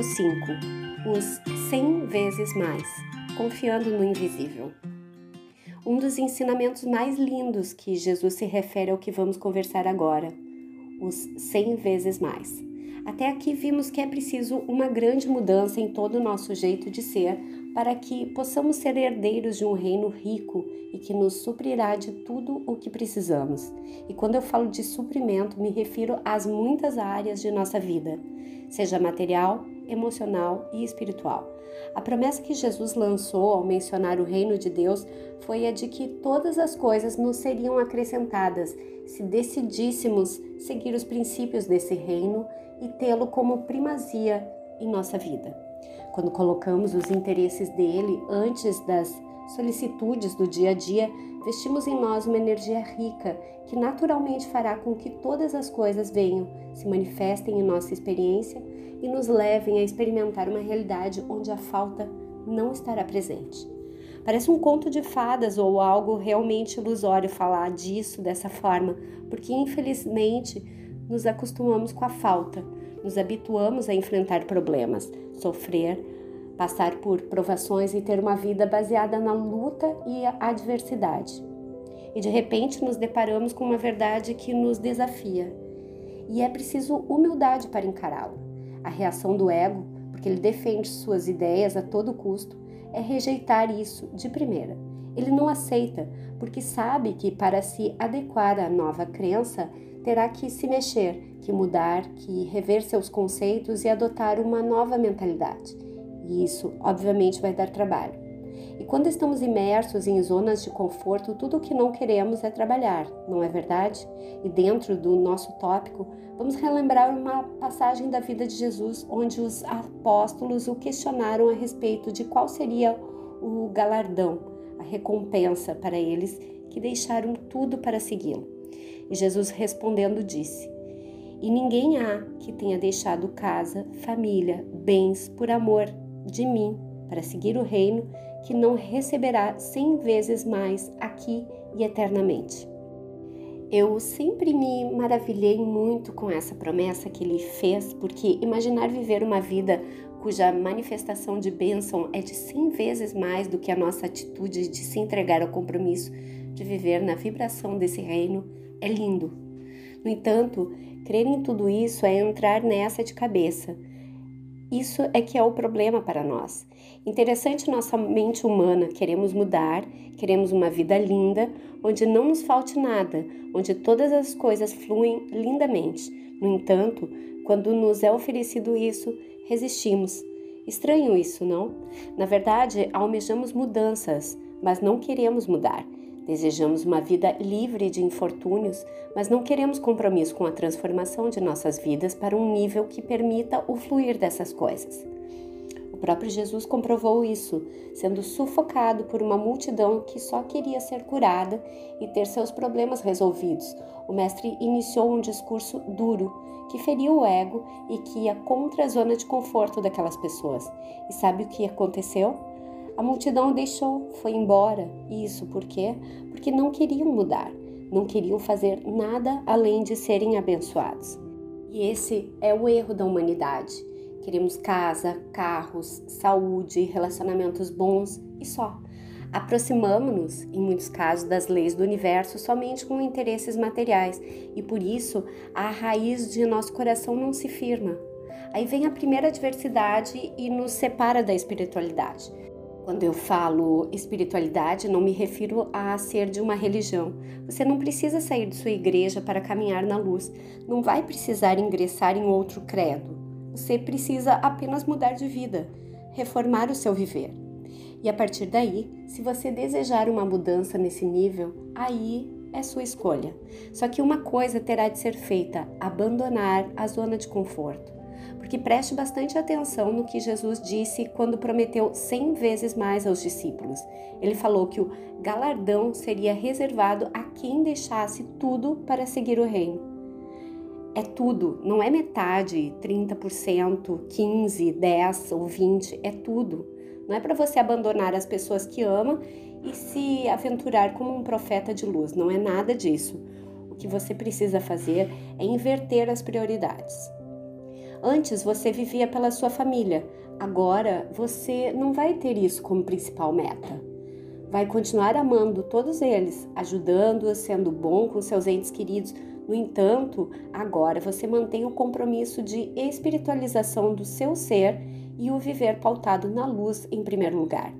Tópico 5: Os 100 vezes mais, confiando no invisível. Um dos ensinamentos mais lindos que Jesus se refere ao que vamos conversar agora, os 100 vezes mais. Até aqui vimos que é preciso uma grande mudança em todo o nosso jeito de ser para que possamos ser herdeiros de um reino rico e que nos suprirá de tudo o que precisamos. E quando eu falo de suprimento, me refiro às muitas áreas de nossa vida, seja material, emocional e espiritual. A promessa que Jesus lançou ao mencionar o reino de Deus foi a de que todas as coisas nos seriam acrescentadas se decidíssemos seguir os princípios desse reino e tê-lo como primazia em nossa vida. Quando colocamos os interesses dele antes das solicitudes do dia a dia, vestimos em nós uma energia rica que naturalmente fará com que todas as coisas venham, se manifestem em nossa experiência e nos levem a experimentar uma realidade onde a falta não estará presente. Parece um conto de fadas ou algo realmente ilusório falar disso dessa forma, porque infelizmente nos acostumamos com a falta, nos habituamos a enfrentar problemas, sofrer, passar por provações e ter uma vida baseada na luta e adversidade. E de repente nos deparamos com uma verdade que nos desafia. E é preciso humildade para encará-la. A reação do ego, porque ele defende suas ideias a todo custo, é rejeitar isso de primeira. Ele não aceita, porque sabe que para se adequar à nova crença, terá que se mexer, que mudar, que rever seus conceitos e adotar uma nova mentalidade. E isso, obviamente, vai dar trabalho. E quando estamos imersos em zonas de conforto, tudo o que não queremos é trabalhar, não é verdade? E dentro do nosso tópico, vamos relembrar uma passagem da vida de Jesus onde os apóstolos o questionaram a respeito de qual seria o galardão, a recompensa para eles que deixaram tudo para segui-lo. E Jesus respondendo disse: E ninguém há que tenha deixado casa, família, bens por amor de mim para seguir o reino que não receberá cem vezes mais aqui e eternamente. Eu sempre me maravilhei muito com essa promessa que ele fez, porque imaginar viver uma vida cuja manifestação de bênção é de cem vezes mais do que a nossa atitude de se entregar ao compromisso de viver na vibração desse reino é lindo. No entanto, crer em tudo isso é entrar nessa de cabeça isso é que é o problema para nós. Interessante nossa mente humana, queremos mudar, queremos uma vida linda, onde não nos falte nada, onde todas as coisas fluem lindamente. No entanto, quando nos é oferecido isso, resistimos. Estranho isso, não? Na verdade, almejamos mudanças, mas não queremos mudar. Desejamos uma vida livre de infortúnios, mas não queremos compromisso com a transformação de nossas vidas para um nível que permita o fluir dessas coisas. O próprio Jesus comprovou isso, sendo sufocado por uma multidão que só queria ser curada e ter seus problemas resolvidos. O Mestre iniciou um discurso duro que feriu o ego e que ia contra a zona de conforto daquelas pessoas. E sabe o que aconteceu? A multidão deixou, foi embora. Isso por quê? Porque não queriam mudar, não queriam fazer nada além de serem abençoados. E esse é o erro da humanidade. Queremos casa, carros, saúde, relacionamentos bons e só. Aproximamos-nos, em muitos casos, das leis do universo somente com interesses materiais e por isso a raiz de nosso coração não se firma. Aí vem a primeira adversidade e nos separa da espiritualidade. Quando eu falo espiritualidade, não me refiro a ser de uma religião. Você não precisa sair de sua igreja para caminhar na luz. Não vai precisar ingressar em outro credo. Você precisa apenas mudar de vida, reformar o seu viver. E a partir daí, se você desejar uma mudança nesse nível, aí é sua escolha. Só que uma coisa terá de ser feita: abandonar a zona de conforto porque preste bastante atenção no que Jesus disse quando prometeu cem vezes mais aos discípulos. Ele falou que o galardão seria reservado a quem deixasse tudo para seguir o reino. É tudo, não é metade, 30%, 15, 10 ou 20, é tudo. Não é para você abandonar as pessoas que ama e se aventurar como um profeta de luz, não é nada disso. O que você precisa fazer é inverter as prioridades. Antes você vivia pela sua família, agora você não vai ter isso como principal meta. Vai continuar amando todos eles, ajudando-os, sendo bom com seus entes queridos. No entanto, agora você mantém o compromisso de espiritualização do seu ser e o viver pautado na luz em primeiro lugar.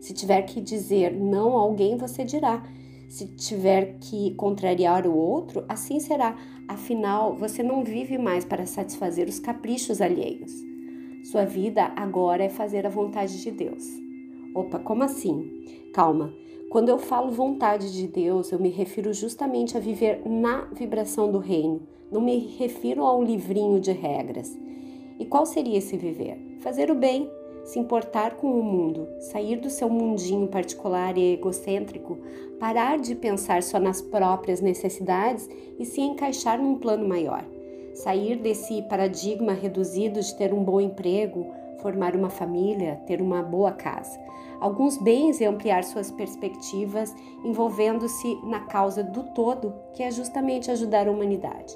Se tiver que dizer não a alguém, você dirá. Se tiver que contrariar o outro, assim será. Afinal, você não vive mais para satisfazer os caprichos alheios. Sua vida agora é fazer a vontade de Deus. Opa, como assim? Calma. Quando eu falo vontade de Deus, eu me refiro justamente a viver na vibração do reino. Não me refiro a um livrinho de regras. E qual seria esse viver? Fazer o bem, se importar com o mundo, sair do seu mundinho particular e egocêntrico, parar de pensar só nas próprias necessidades e se encaixar num plano maior. Sair desse paradigma reduzido de ter um bom emprego, formar uma família, ter uma boa casa. Alguns bens e ampliar suas perspectivas, envolvendo-se na causa do todo, que é justamente ajudar a humanidade.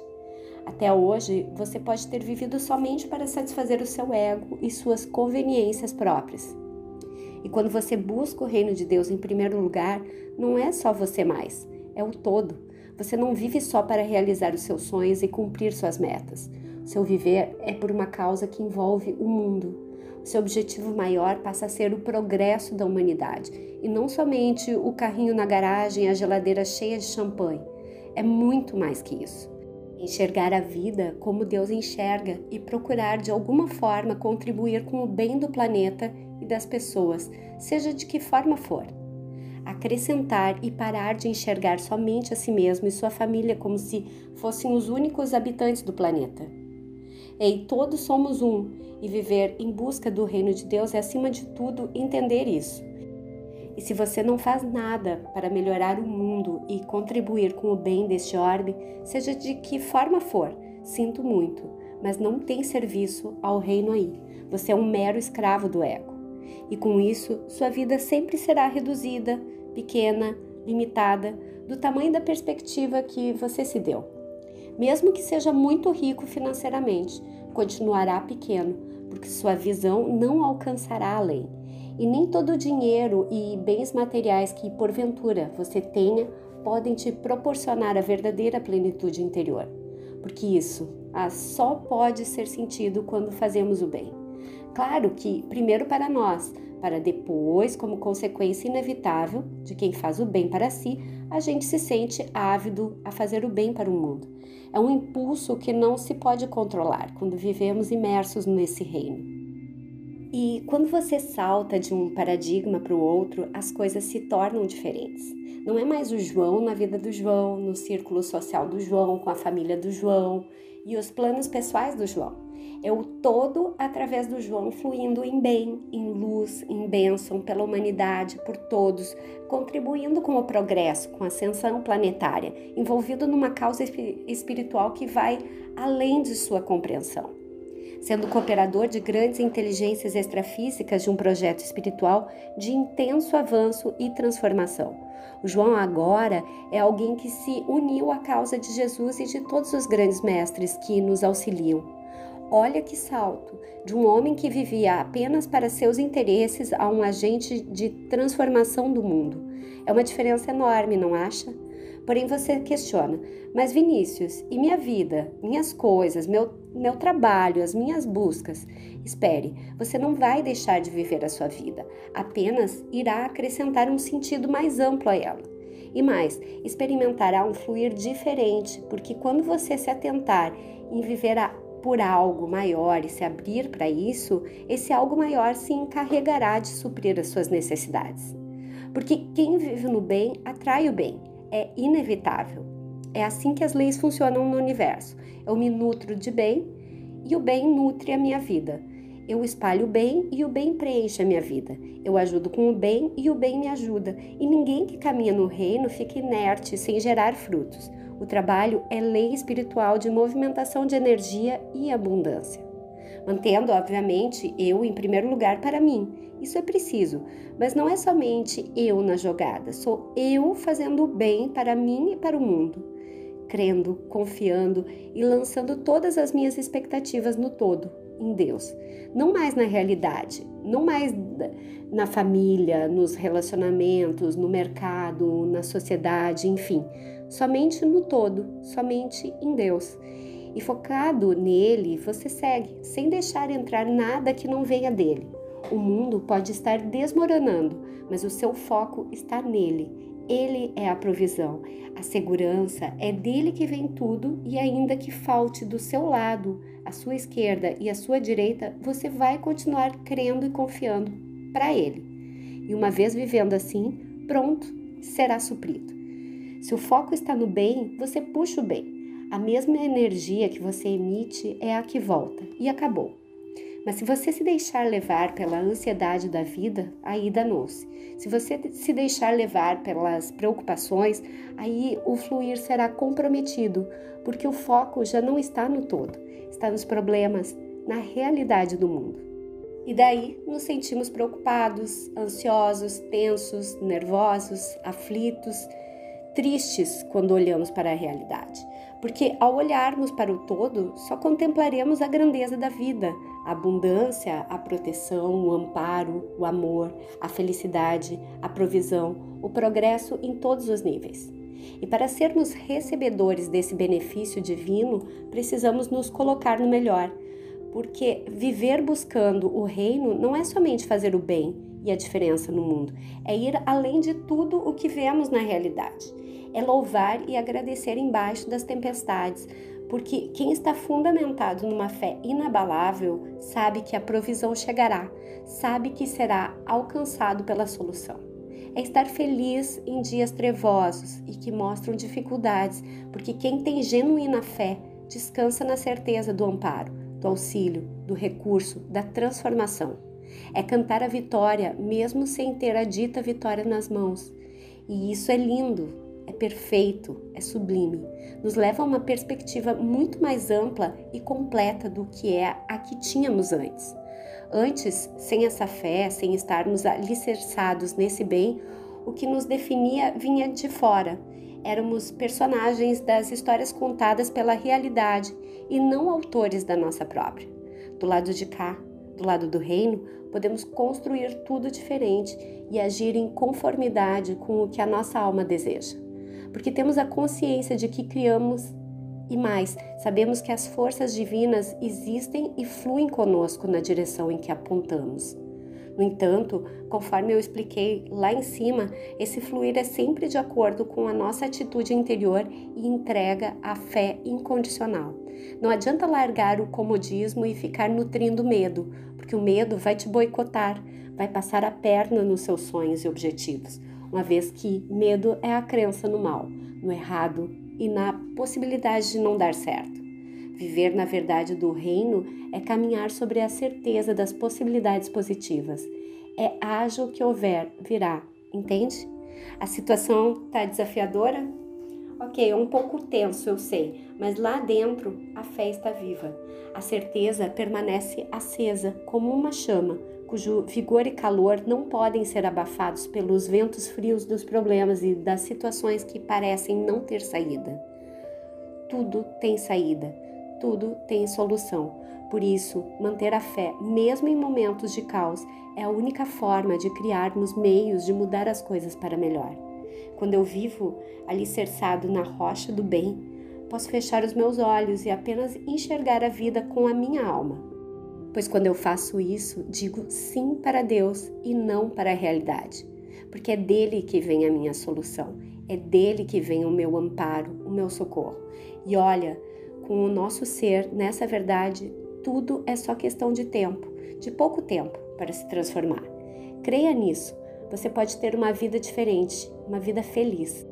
Até hoje, você pode ter vivido somente para satisfazer o seu ego e suas conveniências próprias. E quando você busca o reino de Deus em primeiro lugar, não é só você mais, é o todo. Você não vive só para realizar os seus sonhos e cumprir suas metas. Seu viver é por uma causa que envolve o mundo. Seu objetivo maior passa a ser o progresso da humanidade e não somente o carrinho na garagem, a geladeira cheia de champanhe. É muito mais que isso enxergar a vida como Deus enxerga e procurar de alguma forma contribuir com o bem do planeta e das pessoas, seja de que forma for. Acrescentar e parar de enxergar somente a si mesmo e sua família como se fossem os únicos habitantes do planeta. Ei, todos somos um, e viver em busca do reino de Deus é, acima de tudo, entender isso e se você não faz nada para melhorar o mundo e contribuir com o bem deste orbe, seja de que forma for, sinto muito, mas não tem serviço ao reino aí. Você é um mero escravo do ego. E com isso, sua vida sempre será reduzida, pequena, limitada, do tamanho da perspectiva que você se deu. Mesmo que seja muito rico financeiramente, continuará pequeno, porque sua visão não alcançará além e nem todo o dinheiro e bens materiais que porventura você tenha podem te proporcionar a verdadeira plenitude interior, porque isso ah, só pode ser sentido quando fazemos o bem. Claro que primeiro para nós, para depois, como consequência inevitável de quem faz o bem para si, a gente se sente ávido a fazer o bem para o mundo. É um impulso que não se pode controlar quando vivemos imersos nesse reino. E quando você salta de um paradigma para o outro, as coisas se tornam diferentes. Não é mais o João na vida do João, no círculo social do João, com a família do João e os planos pessoais do João. É o todo através do João fluindo em bem, em luz, em bênção pela humanidade, por todos, contribuindo com o progresso, com a ascensão planetária, envolvido numa causa espiritual que vai além de sua compreensão sendo cooperador de grandes inteligências extrafísicas de um projeto espiritual de intenso avanço e transformação. O João agora é alguém que se uniu à causa de Jesus e de todos os grandes mestres que nos auxiliam. Olha que salto de um homem que vivia apenas para seus interesses a um agente de transformação do mundo. É uma diferença enorme, não acha? Porém, você questiona: mas Vinícius, e minha vida, minhas coisas, meu, meu trabalho, as minhas buscas? Espere, você não vai deixar de viver a sua vida, apenas irá acrescentar um sentido mais amplo a ela. E mais, experimentará um fluir diferente, porque quando você se atentar em viver a, por algo maior e se abrir para isso, esse algo maior se encarregará de suprir as suas necessidades. Porque quem vive no bem atrai o bem é inevitável. É assim que as leis funcionam no universo. Eu me nutro de bem e o bem nutre a minha vida. Eu espalho o bem e o bem preenche a minha vida. Eu ajudo com o bem e o bem me ajuda. E ninguém que caminha no reino fica inerte sem gerar frutos. O trabalho é lei espiritual de movimentação de energia e abundância. Mantendo, obviamente, eu em primeiro lugar para mim isso é preciso, mas não é somente eu na jogada, sou eu fazendo o bem para mim e para o mundo. crendo, confiando e lançando todas as minhas expectativas no todo, em Deus. Não mais na realidade, não mais na família, nos relacionamentos, no mercado, na sociedade, enfim, somente no todo, somente em Deus. E focado nele, você segue, sem deixar entrar nada que não venha dele. O mundo pode estar desmoronando, mas o seu foco está nele. Ele é a provisão. A segurança é dele que vem tudo e ainda que falte do seu lado, a sua esquerda e a sua direita, você vai continuar crendo e confiando para ele. E uma vez vivendo assim, pronto, será suprido. Se o foco está no bem, você puxa o bem. A mesma energia que você emite é a que volta e acabou. Mas se você se deixar levar pela ansiedade da vida, aí danou-se. Se você se deixar levar pelas preocupações, aí o fluir será comprometido, porque o foco já não está no todo, está nos problemas, na realidade do mundo. E daí nos sentimos preocupados, ansiosos, tensos, nervosos, aflitos, tristes quando olhamos para a realidade porque ao olharmos para o todo, só contemplaremos a grandeza da vida, a abundância, a proteção, o amparo, o amor, a felicidade, a provisão, o progresso em todos os níveis. E para sermos recebedores desse benefício divino, precisamos nos colocar no melhor, porque viver buscando o reino não é somente fazer o bem e a diferença no mundo, é ir além de tudo o que vemos na realidade é louvar e agradecer embaixo das tempestades, porque quem está fundamentado numa fé inabalável sabe que a provisão chegará, sabe que será alcançado pela solução. É estar feliz em dias trevosos e que mostram dificuldades, porque quem tem genuína fé descansa na certeza do amparo, do auxílio, do recurso, da transformação. É cantar a vitória mesmo sem ter a dita vitória nas mãos. E isso é lindo, é perfeito, é sublime, nos leva a uma perspectiva muito mais ampla e completa do que é a que tínhamos antes. Antes, sem essa fé, sem estarmos alicerçados nesse bem, o que nos definia vinha de fora. Éramos personagens das histórias contadas pela realidade e não autores da nossa própria. Do lado de cá, do lado do reino, podemos construir tudo diferente e agir em conformidade com o que a nossa alma deseja porque temos a consciência de que criamos e mais, sabemos que as forças divinas existem e fluem conosco na direção em que apontamos. No entanto, conforme eu expliquei lá em cima, esse fluir é sempre de acordo com a nossa atitude interior e entrega à fé incondicional. Não adianta largar o comodismo e ficar nutrindo medo, porque o medo vai te boicotar, vai passar a perna nos seus sonhos e objetivos uma vez que medo é a crença no mal, no errado e na possibilidade de não dar certo. Viver na verdade do reino é caminhar sobre a certeza das possibilidades positivas. É o que houver, virá, entende? A situação está desafiadora? Ok, é um pouco tenso, eu sei, mas lá dentro a fé está viva. A certeza permanece acesa como uma chama, cujo vigor e calor não podem ser abafados pelos ventos frios dos problemas e das situações que parecem não ter saída. Tudo tem saída, tudo tem solução. Por isso, manter a fé, mesmo em momentos de caos, é a única forma de criarmos meios de mudar as coisas para melhor. Quando eu vivo alicerçado na rocha do bem, posso fechar os meus olhos e apenas enxergar a vida com a minha alma pois quando eu faço isso, digo sim para Deus e não para a realidade, porque é dele que vem a minha solução, é dele que vem o meu amparo, o meu socorro. E olha, com o nosso ser, nessa verdade, tudo é só questão de tempo, de pouco tempo para se transformar. Creia nisso, você pode ter uma vida diferente, uma vida feliz.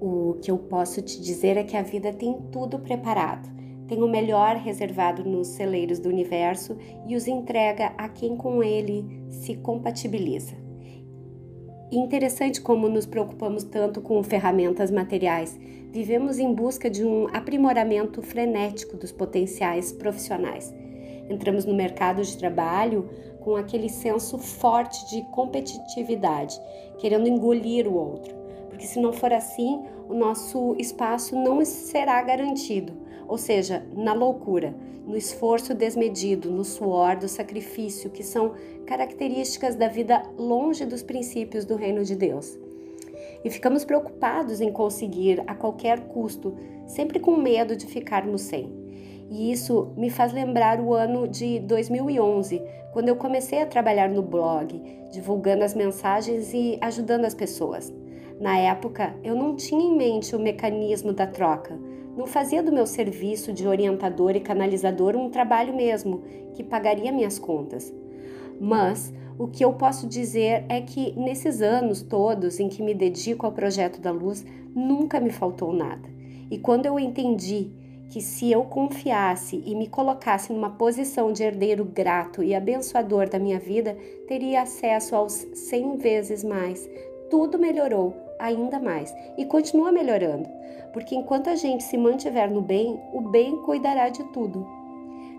O que eu posso te dizer é que a vida tem tudo preparado tem o melhor reservado nos celeiros do universo e os entrega a quem com ele se compatibiliza. interessante como nos preocupamos tanto com ferramentas materiais. Vivemos em busca de um aprimoramento frenético dos potenciais profissionais. Entramos no mercado de trabalho com aquele senso forte de competitividade, querendo engolir o outro porque se não for assim, o nosso espaço não será garantido, ou seja, na loucura, no esforço desmedido, no suor, do sacrifício, que são características da vida longe dos princípios do reino de Deus. E ficamos preocupados em conseguir a qualquer custo, sempre com medo de ficarmos sem. E isso me faz lembrar o ano de 2011, quando eu comecei a trabalhar no blog, divulgando as mensagens e ajudando as pessoas. Na época, eu não tinha em mente o mecanismo da troca. Não fazia do meu serviço de orientador e canalizador um trabalho mesmo, que pagaria minhas contas. Mas o que eu posso dizer é que nesses anos todos em que me dedico ao projeto da luz, nunca me faltou nada. E quando eu entendi que se eu confiasse e me colocasse numa posição de herdeiro grato e abençoador da minha vida, teria acesso aos cem vezes mais. Tudo melhorou ainda mais e continua melhorando, porque enquanto a gente se mantiver no bem, o bem cuidará de tudo.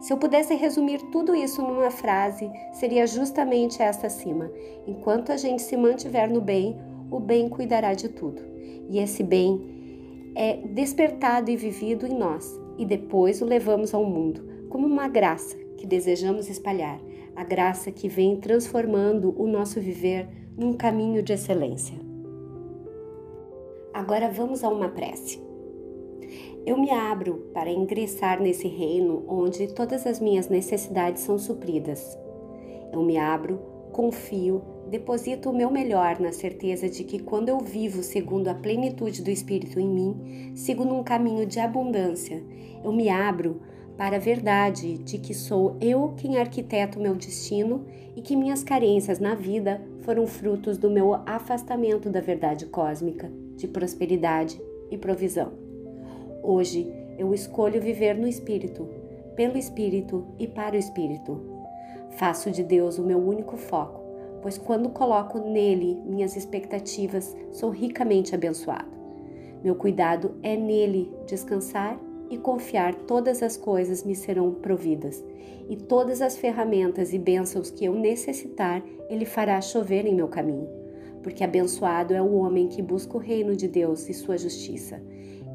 Se eu pudesse resumir tudo isso numa frase, seria justamente esta acima: enquanto a gente se mantiver no bem, o bem cuidará de tudo. E esse bem é despertado e vivido em nós, e depois o levamos ao mundo, como uma graça que desejamos espalhar, a graça que vem transformando o nosso viver num caminho de excelência. Agora vamos a uma prece. Eu me abro para ingressar nesse reino onde todas as minhas necessidades são supridas. Eu me abro, confio deposito o meu melhor na certeza de que quando eu vivo segundo a plenitude do Espírito em mim, sigo num caminho de abundância. Eu me abro para a verdade de que sou eu quem arquiteto meu destino e que minhas carências na vida foram frutos do meu afastamento da verdade cósmica, de prosperidade e provisão. Hoje eu escolho viver no Espírito, pelo Espírito e para o Espírito. Faço de Deus o meu único foco pois quando coloco nele minhas expectativas, sou ricamente abençoado. Meu cuidado é nele descansar e confiar todas as coisas me serão providas, e todas as ferramentas e bênçãos que eu necessitar, ele fará chover em meu caminho. Porque abençoado é o homem que busca o reino de Deus e sua justiça.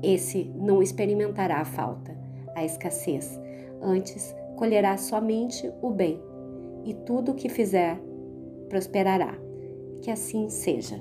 Esse não experimentará a falta, a escassez. Antes, colherá somente o bem, e tudo o que fizer prosperará. Que assim seja.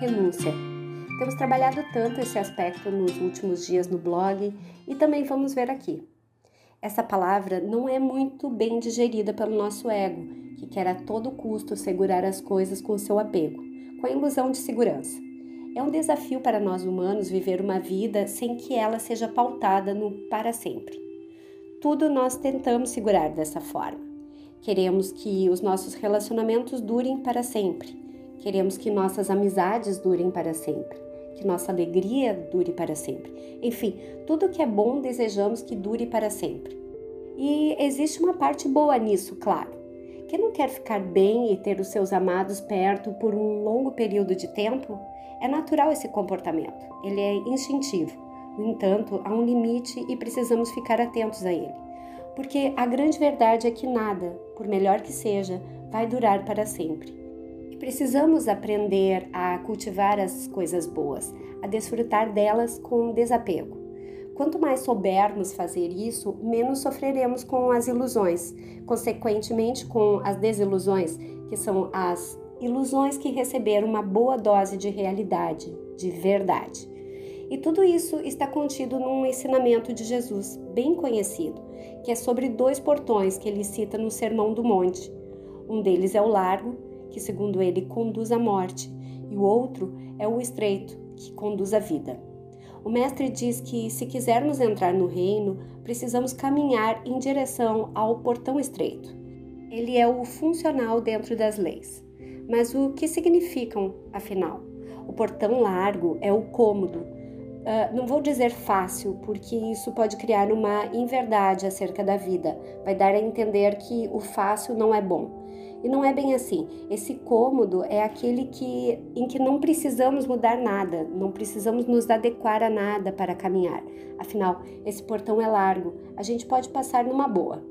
Renúncia temos trabalhado tanto esse aspecto nos últimos dias no blog e também vamos ver aqui. Essa palavra não é muito bem digerida pelo nosso ego, que quer a todo custo segurar as coisas com seu apego, com a ilusão de segurança. É um desafio para nós humanos viver uma vida sem que ela seja pautada no para sempre. Tudo nós tentamos segurar dessa forma. Queremos que os nossos relacionamentos durem para sempre. Queremos que nossas amizades durem para sempre que nossa alegria dure para sempre. Enfim, tudo que é bom desejamos que dure para sempre. E existe uma parte boa nisso, claro. Quem não quer ficar bem e ter os seus amados perto por um longo período de tempo? É natural esse comportamento, ele é instintivo. No entanto, há um limite e precisamos ficar atentos a ele. Porque a grande verdade é que nada, por melhor que seja, vai durar para sempre. Precisamos aprender a cultivar as coisas boas, a desfrutar delas com desapego. Quanto mais soubermos fazer isso, menos sofreremos com as ilusões, consequentemente com as desilusões, que são as ilusões que receberam uma boa dose de realidade, de verdade. E tudo isso está contido num ensinamento de Jesus, bem conhecido, que é sobre dois portões que ele cita no Sermão do Monte. Um deles é o largo que, segundo ele, conduz à morte, e o outro é o estreito, que conduz à vida. O Mestre diz que, se quisermos entrar no reino, precisamos caminhar em direção ao portão estreito. Ele é o funcional dentro das leis. Mas o que significam, afinal? O portão largo é o cômodo, Uh, não vou dizer fácil, porque isso pode criar uma inverdade acerca da vida, vai dar a entender que o fácil não é bom. E não é bem assim. Esse cômodo é aquele que, em que não precisamos mudar nada, não precisamos nos adequar a nada para caminhar. Afinal, esse portão é largo, a gente pode passar numa boa.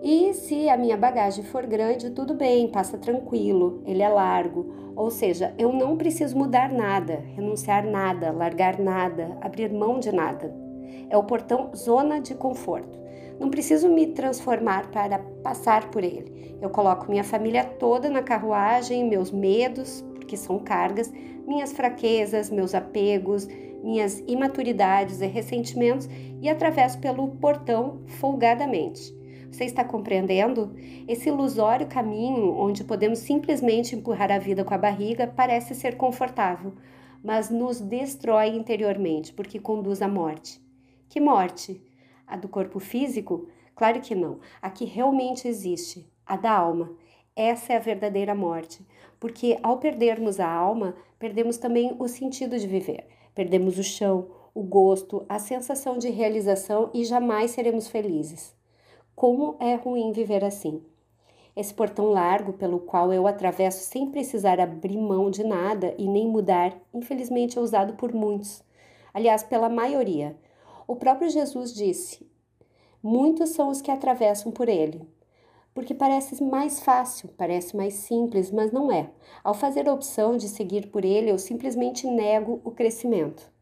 E se a minha bagagem for grande, tudo bem, passa tranquilo, ele é largo. Ou seja, eu não preciso mudar nada, renunciar nada, largar nada, abrir mão de nada. É o portão zona de conforto. Não preciso me transformar para passar por ele. Eu coloco minha família toda na carruagem, meus medos, porque são cargas, minhas fraquezas, meus apegos, minhas imaturidades e ressentimentos e atravesso pelo portão folgadamente. Você está compreendendo? Esse ilusório caminho onde podemos simplesmente empurrar a vida com a barriga parece ser confortável, mas nos destrói interiormente porque conduz à morte. Que morte? A do corpo físico? Claro que não. A que realmente existe, a da alma. Essa é a verdadeira morte, porque ao perdermos a alma, perdemos também o sentido de viver. Perdemos o chão, o gosto, a sensação de realização e jamais seremos felizes. Como é ruim viver assim. Esse portão largo pelo qual eu atravesso sem precisar abrir mão de nada e nem mudar, infelizmente é usado por muitos. Aliás, pela maioria. O próprio Jesus disse: Muitos são os que atravessam por ele. Porque parece mais fácil, parece mais simples, mas não é. Ao fazer a opção de seguir por ele, eu simplesmente nego o crescimento.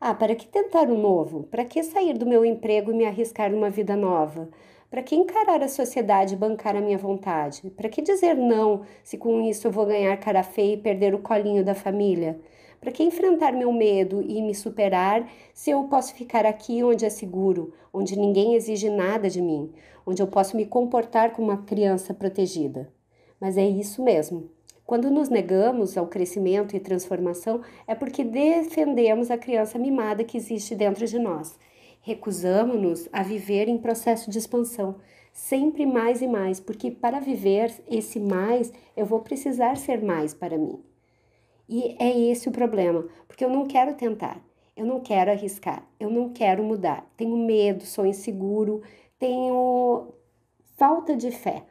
Ah, para que tentar o novo? Para que sair do meu emprego e me arriscar numa vida nova? Para que encarar a sociedade e bancar a minha vontade? Para que dizer não se com isso eu vou ganhar cara feia e perder o colinho da família? Para que enfrentar meu medo e me superar se eu posso ficar aqui onde é seguro, onde ninguém exige nada de mim, onde eu posso me comportar como uma criança protegida? Mas é isso mesmo. Quando nos negamos ao crescimento e transformação, é porque defendemos a criança mimada que existe dentro de nós. Recusamos-nos a viver em processo de expansão, sempre mais e mais, porque para viver esse mais, eu vou precisar ser mais para mim. E é esse o problema, porque eu não quero tentar, eu não quero arriscar, eu não quero mudar. Tenho medo, sou inseguro, tenho falta de fé.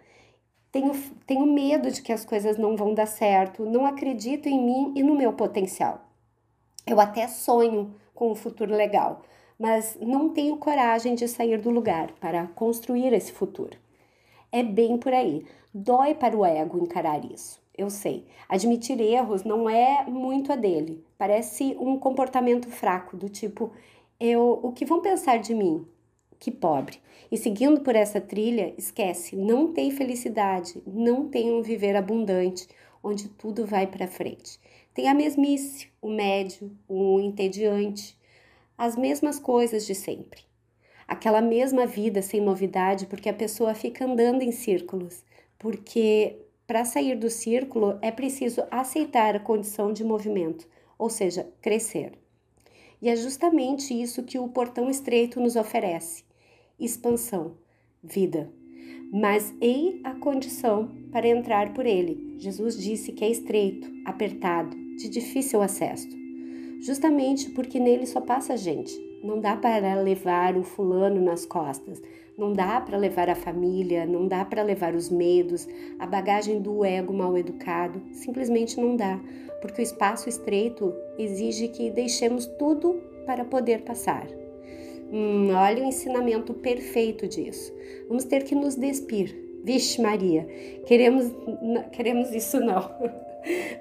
Tenho, tenho medo de que as coisas não vão dar certo, não acredito em mim e no meu potencial. Eu até sonho com um futuro legal, mas não tenho coragem de sair do lugar para construir esse futuro. É bem por aí. Dói para o ego encarar isso eu sei. Admitir erros não é muito a dele. Parece um comportamento fraco, do tipo, eu, o que vão pensar de mim? Que pobre. E seguindo por essa trilha, esquece, não tem felicidade, não tem um viver abundante, onde tudo vai para frente. Tem a mesmice, o médio, o entediante, as mesmas coisas de sempre. Aquela mesma vida sem novidade, porque a pessoa fica andando em círculos, porque para sair do círculo, é preciso aceitar a condição de movimento, ou seja, crescer. E é justamente isso que o portão estreito nos oferece: expansão, vida. Mas ei a condição para entrar por ele. Jesus disse que é estreito, apertado, de difícil acesso. Justamente porque nele só passa gente. Não dá para levar o fulano nas costas, não dá para levar a família, não dá para levar os medos, a bagagem do ego mal educado, simplesmente não dá, porque o espaço estreito exige que deixemos tudo para poder passar. Hum, olha o ensinamento perfeito disso. Vamos ter que nos despir. Vixe, Maria, queremos, queremos isso não.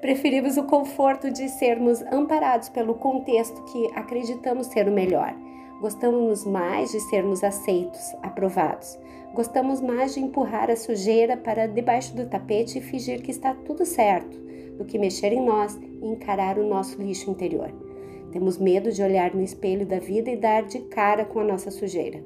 Preferimos o conforto de sermos amparados pelo contexto que acreditamos ser o melhor Gostamos mais de sermos aceitos, aprovados. Gostamos mais de empurrar a sujeira para debaixo do tapete e fingir que está tudo certo, do que mexer em nós e encarar o nosso lixo interior. Temos medo de olhar no espelho da vida e dar de cara com a nossa sujeira.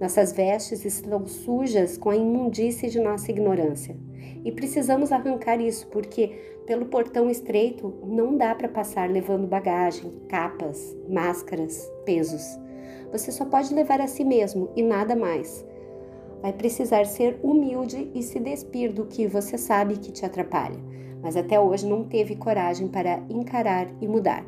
Nossas vestes estão sujas com a imundície de nossa ignorância. E precisamos arrancar isso, porque pelo portão estreito não dá para passar levando bagagem, capas, máscaras, pesos. Você só pode levar a si mesmo e nada mais. Vai precisar ser humilde e se despir do que você sabe que te atrapalha, mas até hoje não teve coragem para encarar e mudar.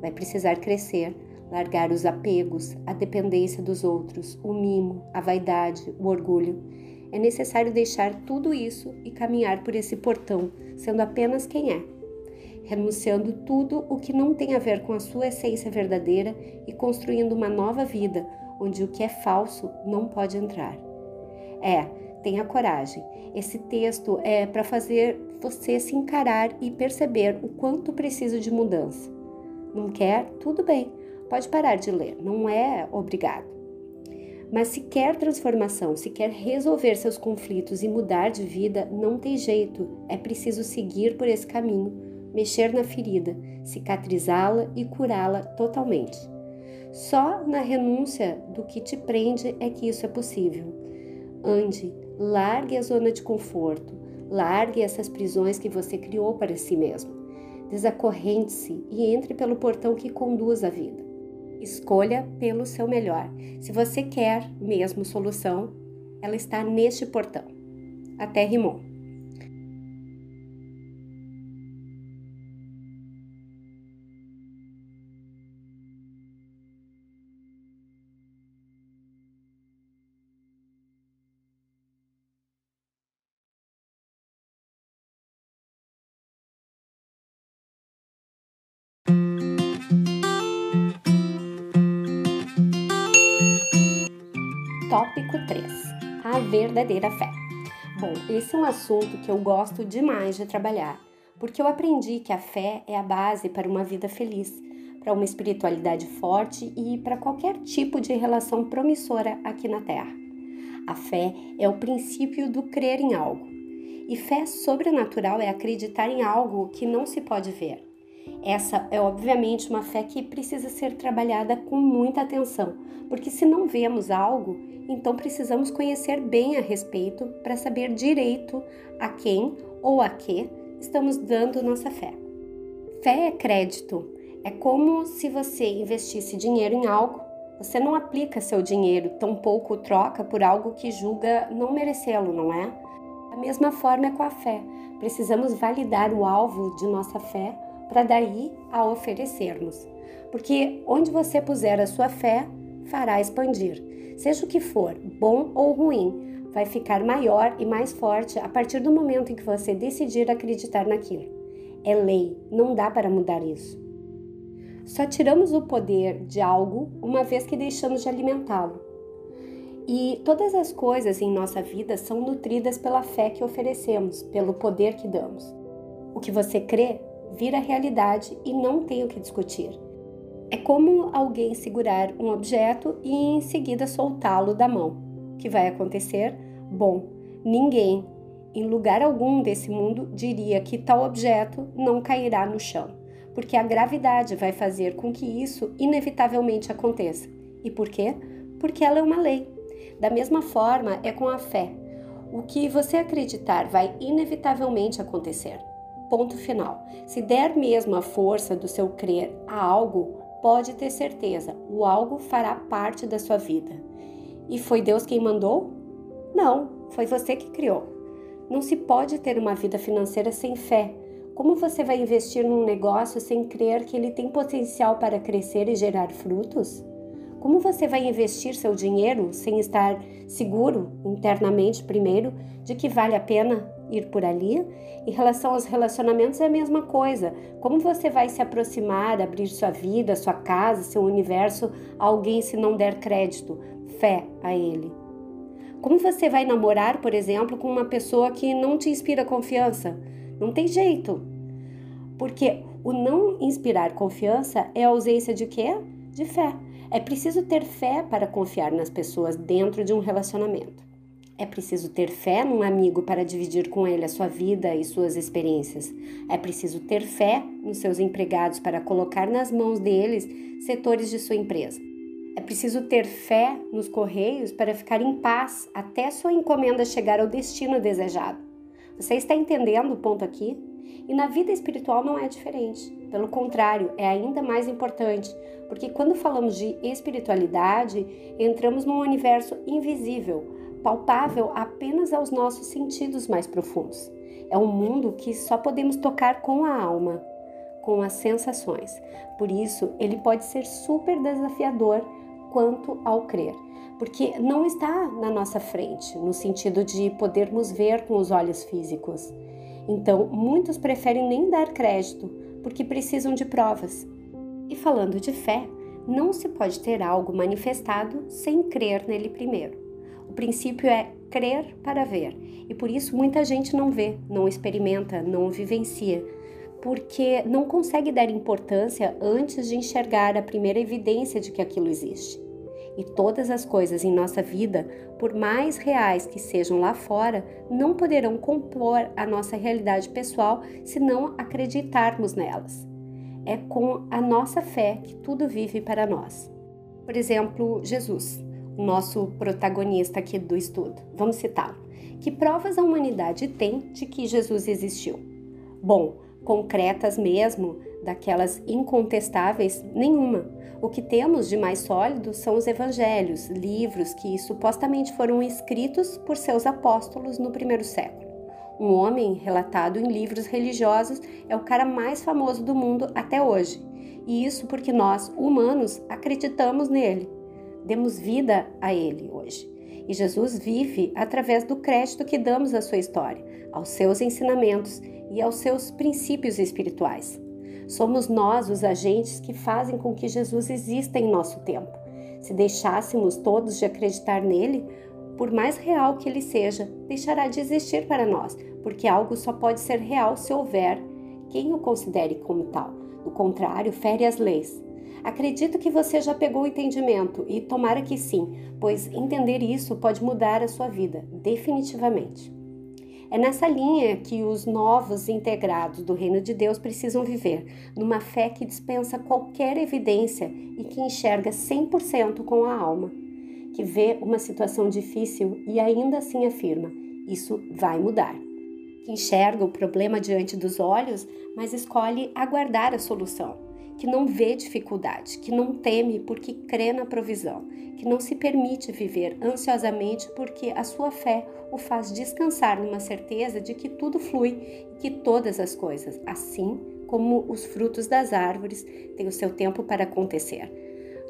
Vai precisar crescer, largar os apegos, a dependência dos outros, o mimo, a vaidade, o orgulho. É necessário deixar tudo isso e caminhar por esse portão, sendo apenas quem é, renunciando tudo o que não tem a ver com a sua essência verdadeira e construindo uma nova vida, onde o que é falso não pode entrar. É, tenha coragem. Esse texto é para fazer você se encarar e perceber o quanto precisa de mudança. Não quer? Tudo bem, pode parar de ler, não é obrigado. Mas se quer transformação, se quer resolver seus conflitos e mudar de vida, não tem jeito, é preciso seguir por esse caminho, mexer na ferida, cicatrizá-la e curá-la totalmente. Só na renúncia do que te prende é que isso é possível. Ande, largue a zona de conforto, largue essas prisões que você criou para si mesmo. Desacorrente-se e entre pelo portão que conduz à vida. Escolha pelo seu melhor. Se você quer mesmo solução, ela está neste portão. Até rimou. Tópico 3: A verdadeira fé. Bom, esse é um assunto que eu gosto demais de trabalhar, porque eu aprendi que a fé é a base para uma vida feliz, para uma espiritualidade forte e para qualquer tipo de relação promissora aqui na Terra. A fé é o princípio do crer em algo. E fé sobrenatural é acreditar em algo que não se pode ver. Essa é obviamente uma fé que precisa ser trabalhada com muita atenção, porque se não vemos algo, então precisamos conhecer bem a respeito para saber direito a quem ou a que estamos dando nossa fé. Fé é crédito. É como se você investisse dinheiro em algo, você não aplica seu dinheiro, tampouco troca por algo que julga não merecê-lo, não é? Da mesma forma é com a fé. Precisamos validar o alvo de nossa fé para daí a oferecermos. Porque onde você puser a sua fé, fará expandir. Seja o que for, bom ou ruim, vai ficar maior e mais forte a partir do momento em que você decidir acreditar naquilo. É lei, não dá para mudar isso. Só tiramos o poder de algo uma vez que deixamos de alimentá-lo. E todas as coisas em nossa vida são nutridas pela fé que oferecemos, pelo poder que damos. O que você crê vira realidade e não tem o que discutir. É como alguém segurar um objeto e em seguida soltá-lo da mão. O que vai acontecer? Bom, ninguém, em lugar algum desse mundo, diria que tal objeto não cairá no chão, porque a gravidade vai fazer com que isso inevitavelmente aconteça. E por quê? Porque ela é uma lei. Da mesma forma é com a fé. O que você acreditar vai inevitavelmente acontecer. Ponto final. Se der mesmo a força do seu crer a algo, pode ter certeza, o algo fará parte da sua vida. E foi Deus quem mandou? Não, foi você que criou. Não se pode ter uma vida financeira sem fé. Como você vai investir num negócio sem crer que ele tem potencial para crescer e gerar frutos? Como você vai investir seu dinheiro sem estar seguro internamente, primeiro, de que vale a pena ir por ali? Em relação aos relacionamentos, é a mesma coisa. Como você vai se aproximar, abrir sua vida, sua casa, seu universo a alguém se não der crédito, fé a ele? Como você vai namorar, por exemplo, com uma pessoa que não te inspira confiança? Não tem jeito. Porque o não inspirar confiança é ausência de quê? De fé. É preciso ter fé para confiar nas pessoas dentro de um relacionamento. É preciso ter fé num amigo para dividir com ele a sua vida e suas experiências. É preciso ter fé nos seus empregados para colocar nas mãos deles setores de sua empresa. É preciso ter fé nos correios para ficar em paz até sua encomenda chegar ao destino desejado. Você está entendendo o ponto aqui? E na vida espiritual não é diferente. Pelo contrário, é ainda mais importante, porque quando falamos de espiritualidade, entramos num universo invisível, palpável apenas aos nossos sentidos mais profundos. É um mundo que só podemos tocar com a alma. com as sensações. Por isso, ele pode ser super desafiador quanto ao crer, porque não está na nossa frente, no sentido de podermos ver com os olhos físicos. Então, muitos preferem nem dar crédito, porque precisam de provas. E falando de fé, não se pode ter algo manifestado sem crer nele primeiro. O princípio é crer para ver, e por isso muita gente não vê, não experimenta, não vivencia, porque não consegue dar importância antes de enxergar a primeira evidência de que aquilo existe. E todas as coisas em nossa vida, por mais reais que sejam lá fora, não poderão compor a nossa realidade pessoal se não acreditarmos nelas. É com a nossa fé que tudo vive para nós. Por exemplo, Jesus nosso protagonista aqui do estudo. Vamos citá-lo. Que provas a humanidade tem de que Jesus existiu? Bom, concretas mesmo, daquelas incontestáveis, nenhuma. O que temos de mais sólido são os evangelhos, livros que supostamente foram escritos por seus apóstolos no primeiro século. Um homem relatado em livros religiosos é o cara mais famoso do mundo até hoje. E isso porque nós, humanos, acreditamos nele demos vida a Ele hoje. E Jesus vive através do crédito que damos à sua história, aos seus ensinamentos e aos seus princípios espirituais. Somos nós os agentes que fazem com que Jesus exista em nosso tempo. Se deixássemos todos de acreditar nele, por mais real que ele seja, deixará de existir para nós, porque algo só pode ser real se houver quem o considere como tal. Do contrário, fere as leis. Acredito que você já pegou o entendimento e tomara que sim, pois entender isso pode mudar a sua vida, definitivamente. É nessa linha que os novos integrados do Reino de Deus precisam viver, numa fé que dispensa qualquer evidência e que enxerga 100% com a alma, que vê uma situação difícil e ainda assim afirma: Isso vai mudar. Que enxerga o problema diante dos olhos, mas escolhe aguardar a solução que não vê dificuldade, que não teme porque crê na provisão, que não se permite viver ansiosamente porque a sua fé o faz descansar numa certeza de que tudo flui e que todas as coisas, assim como os frutos das árvores, têm o seu tempo para acontecer.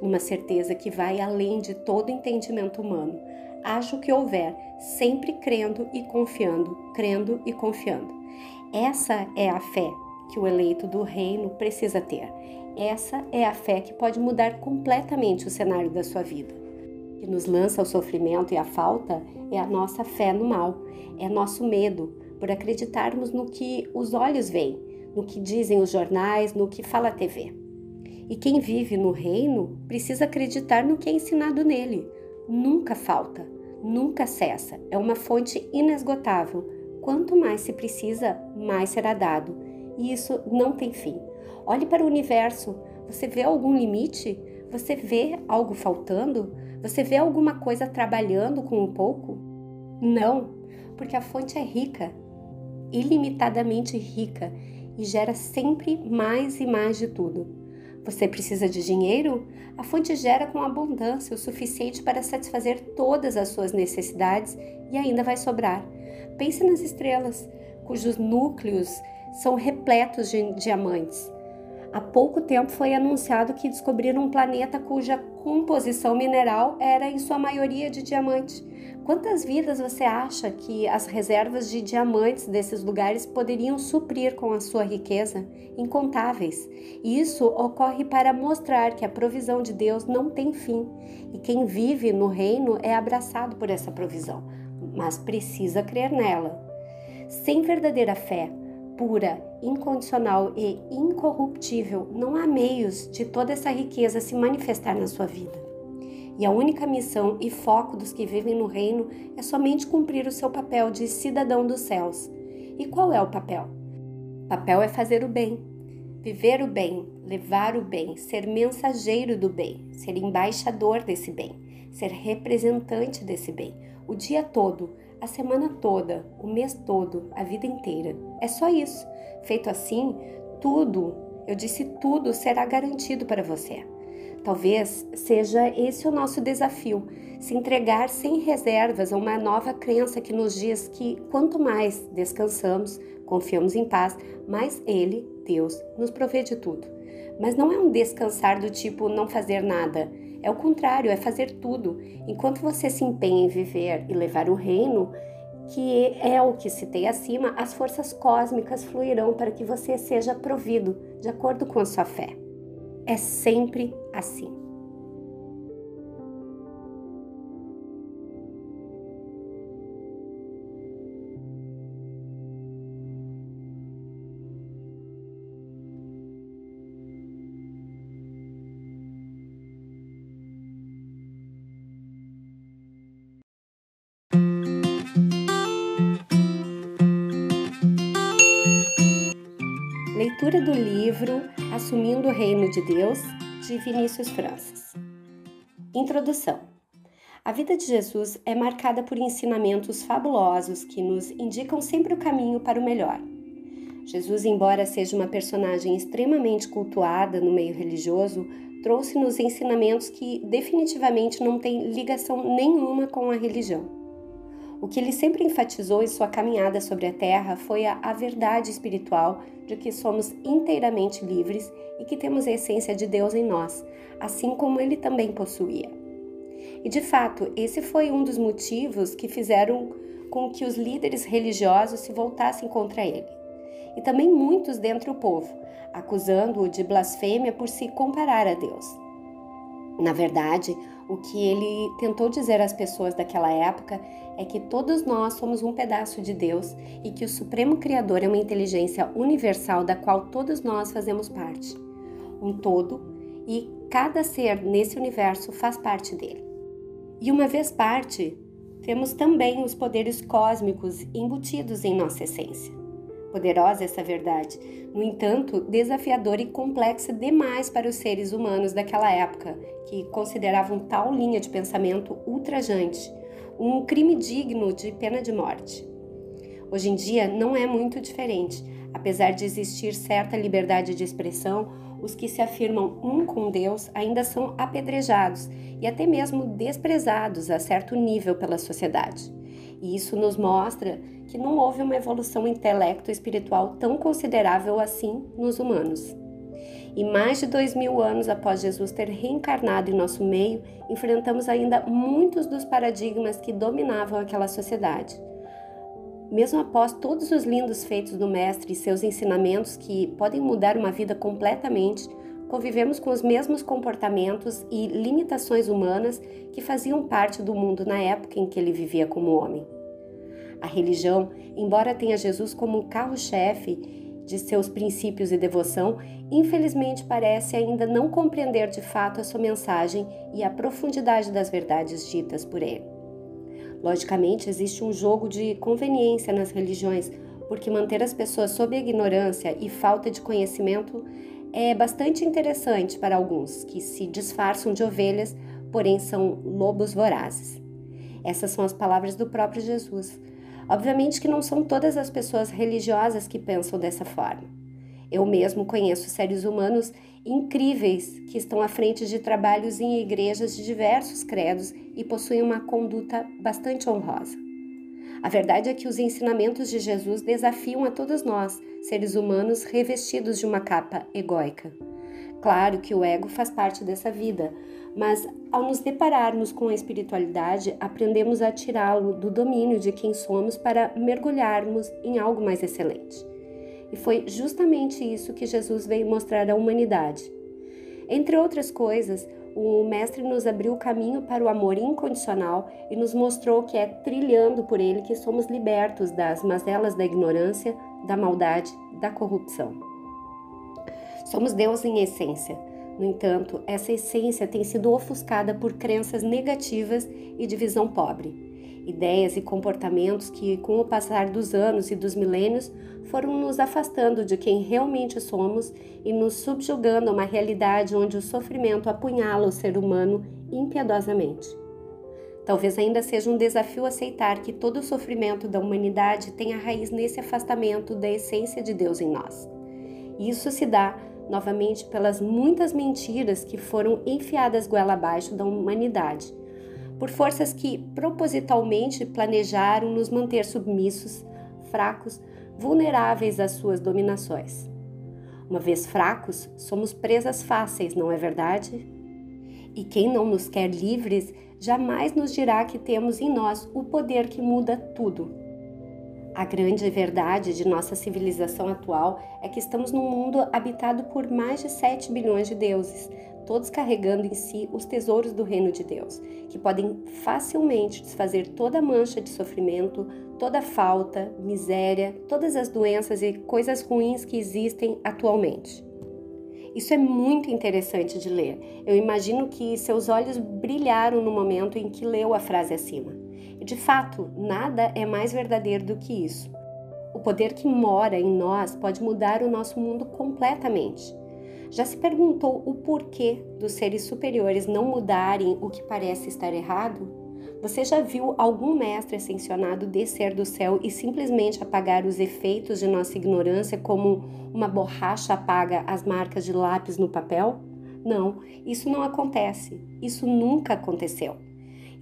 Numa certeza que vai além de todo entendimento humano. Haja o que houver, sempre crendo e confiando, crendo e confiando. Essa é a fé que o eleito do reino precisa ter. Essa é a fé que pode mudar completamente o cenário da sua vida. O que nos lança ao sofrimento e à falta é a nossa fé no mal, é nosso medo por acreditarmos no que os olhos veem, no que dizem os jornais, no que fala a TV. E quem vive no reino precisa acreditar no que é ensinado nele. Nunca falta, nunca cessa, é uma fonte inesgotável. Quanto mais se precisa, mais será dado e isso não tem fim. Olhe para o universo. Você vê algum limite? Você vê algo faltando? Você vê alguma coisa trabalhando com um pouco? Não, porque a fonte é rica, ilimitadamente rica e gera sempre mais e mais de tudo. Você precisa de dinheiro? A fonte gera com abundância o suficiente para satisfazer todas as suas necessidades e ainda vai sobrar. Pense nas estrelas, cujos núcleos são repletos de diamantes. Há pouco tempo foi anunciado que descobriram um planeta cuja composição mineral era em sua maioria de diamante. Quantas vidas você acha que as reservas de diamantes desses lugares poderiam suprir com a sua riqueza? Incontáveis. Isso ocorre para mostrar que a provisão de Deus não tem fim e quem vive no reino é abraçado por essa provisão, mas precisa crer nela. Sem verdadeira fé, pura, incondicional e incorruptível, não há meios de toda essa riqueza se manifestar na sua vida. E a única missão e foco dos que vivem no reino é somente cumprir o seu papel de cidadão dos céus. E qual é o papel? O papel é fazer o bem, viver o bem, levar o bem, ser mensageiro do bem, ser embaixador desse bem, ser representante desse bem, o dia todo, a semana toda, o mês todo, a vida inteira. É só isso. Feito assim, tudo, eu disse tudo, será garantido para você. Talvez seja esse o nosso desafio: se entregar sem reservas a uma nova crença que nos diz que quanto mais descansamos, confiamos em paz, mais Ele, Deus, nos provê de tudo. Mas não é um descansar do tipo não fazer nada. É o contrário, é fazer tudo. Enquanto você se empenha em viver e levar o reino, que é o que citei acima, as forças cósmicas fluirão para que você seja provido de acordo com a sua fé. É sempre assim. Livro Assumindo o Reino de Deus, de Vinícius Francis. Introdução. A vida de Jesus é marcada por ensinamentos fabulosos que nos indicam sempre o caminho para o melhor. Jesus, embora seja uma personagem extremamente cultuada no meio religioso, trouxe-nos ensinamentos que definitivamente não têm ligação nenhuma com a religião. O que ele sempre enfatizou em sua caminhada sobre a terra foi a, a, verdade espiritual de que somos inteiramente livres e que temos a essência de Deus em nós, assim como ele também possuía. E de fato, esse foi um dos motivos que fizeram com que os líderes religiosos se voltassem contra ele. E também muitos dentre o povo, acusando-o de blasfêmia por se comparar a Deus. Na verdade, o que ele tentou dizer às pessoas daquela época é que todos nós somos um pedaço de Deus e que o Supremo Criador é uma inteligência universal da qual todos nós fazemos parte. Um todo e cada ser nesse universo faz parte dele. E uma vez parte, temos também os poderes cósmicos embutidos em nossa essência. Poderosa essa verdade, no entanto, desafiadora e complexa demais para os seres humanos daquela época, que consideravam tal linha de pensamento ultrajante, um crime digno de pena de morte. Hoje em dia não é muito diferente. Apesar de existir certa liberdade de expressão, os que se afirmam um com Deus ainda são apedrejados e até mesmo desprezados a certo nível pela sociedade. E isso nos mostra que não houve uma evolução intelecto espiritual tão considerável assim nos humanos. E mais de dois mil anos após Jesus ter reencarnado em nosso meio, enfrentamos ainda muitos dos paradigmas que dominavam aquela sociedade. Mesmo após todos os lindos feitos do Mestre e seus ensinamentos que podem mudar uma vida completamente, convivemos com os mesmos comportamentos e limitações humanas que faziam parte do mundo na época em que ele vivia como homem. A religião, embora tenha Jesus como carro-chefe de seus princípios e devoção, infelizmente parece ainda não compreender de fato a sua mensagem e a profundidade das verdades ditas por ele. Logicamente, existe um jogo de conveniência nas religiões, porque manter as pessoas sob a ignorância e falta de conhecimento é bastante interessante para alguns que se disfarçam de ovelhas, porém são lobos vorazes. Essas são as palavras do próprio Jesus. Obviamente que não são todas as pessoas religiosas que pensam dessa forma. Eu mesmo conheço seres humanos incríveis que estão à frente de trabalhos em igrejas de diversos credos e possuem uma conduta bastante honrosa. A verdade é que os ensinamentos de Jesus desafiam a todos nós, seres humanos revestidos de uma capa egóica. Claro que o ego faz parte dessa vida, mas ao nos depararmos com a espiritualidade, aprendemos a tirá-lo do domínio de quem somos para mergulharmos em algo mais excelente. E foi justamente isso que Jesus veio mostrar à humanidade. Entre outras coisas, o Mestre nos abriu o caminho para o amor incondicional e nos mostrou que é trilhando por ele que somos libertos das mazelas da ignorância, da maldade, da corrupção. Somos Deus em essência. No entanto, essa essência tem sido ofuscada por crenças negativas e de visão pobre ideias e comportamentos que, com o passar dos anos e dos milênios, foram nos afastando de quem realmente somos e nos subjugando a uma realidade onde o sofrimento apunhala o ser humano impiedosamente. Talvez ainda seja um desafio aceitar que todo o sofrimento da humanidade tem a raiz nesse afastamento da essência de Deus em nós. Isso se dá novamente pelas muitas mentiras que foram enfiadas goela abaixo da humanidade, por forças que propositalmente planejaram nos manter submissos, fracos, vulneráveis às suas dominações. Uma vez fracos, somos presas fáceis, não é verdade? E quem não nos quer livres jamais nos dirá que temos em nós o poder que muda tudo. A grande verdade de nossa civilização atual é que estamos num mundo habitado por mais de 7 bilhões de deuses, todos carregando em si os tesouros do reino de Deus, que podem facilmente desfazer toda mancha de sofrimento, toda falta, miséria, todas as doenças e coisas ruins que existem atualmente. Isso é muito interessante de ler. Eu imagino que seus olhos brilharam no momento em que leu a frase acima. E de fato, nada é mais verdadeiro do que isso. O poder que mora em nós pode mudar o nosso mundo completamente. Já se perguntou o porquê dos seres superiores não mudarem o que parece estar errado? Você já viu algum mestre ascensionado descer do céu e simplesmente apagar os efeitos de nossa ignorância como uma borracha apaga as marcas de lápis no papel? Não, isso não acontece. Isso nunca aconteceu.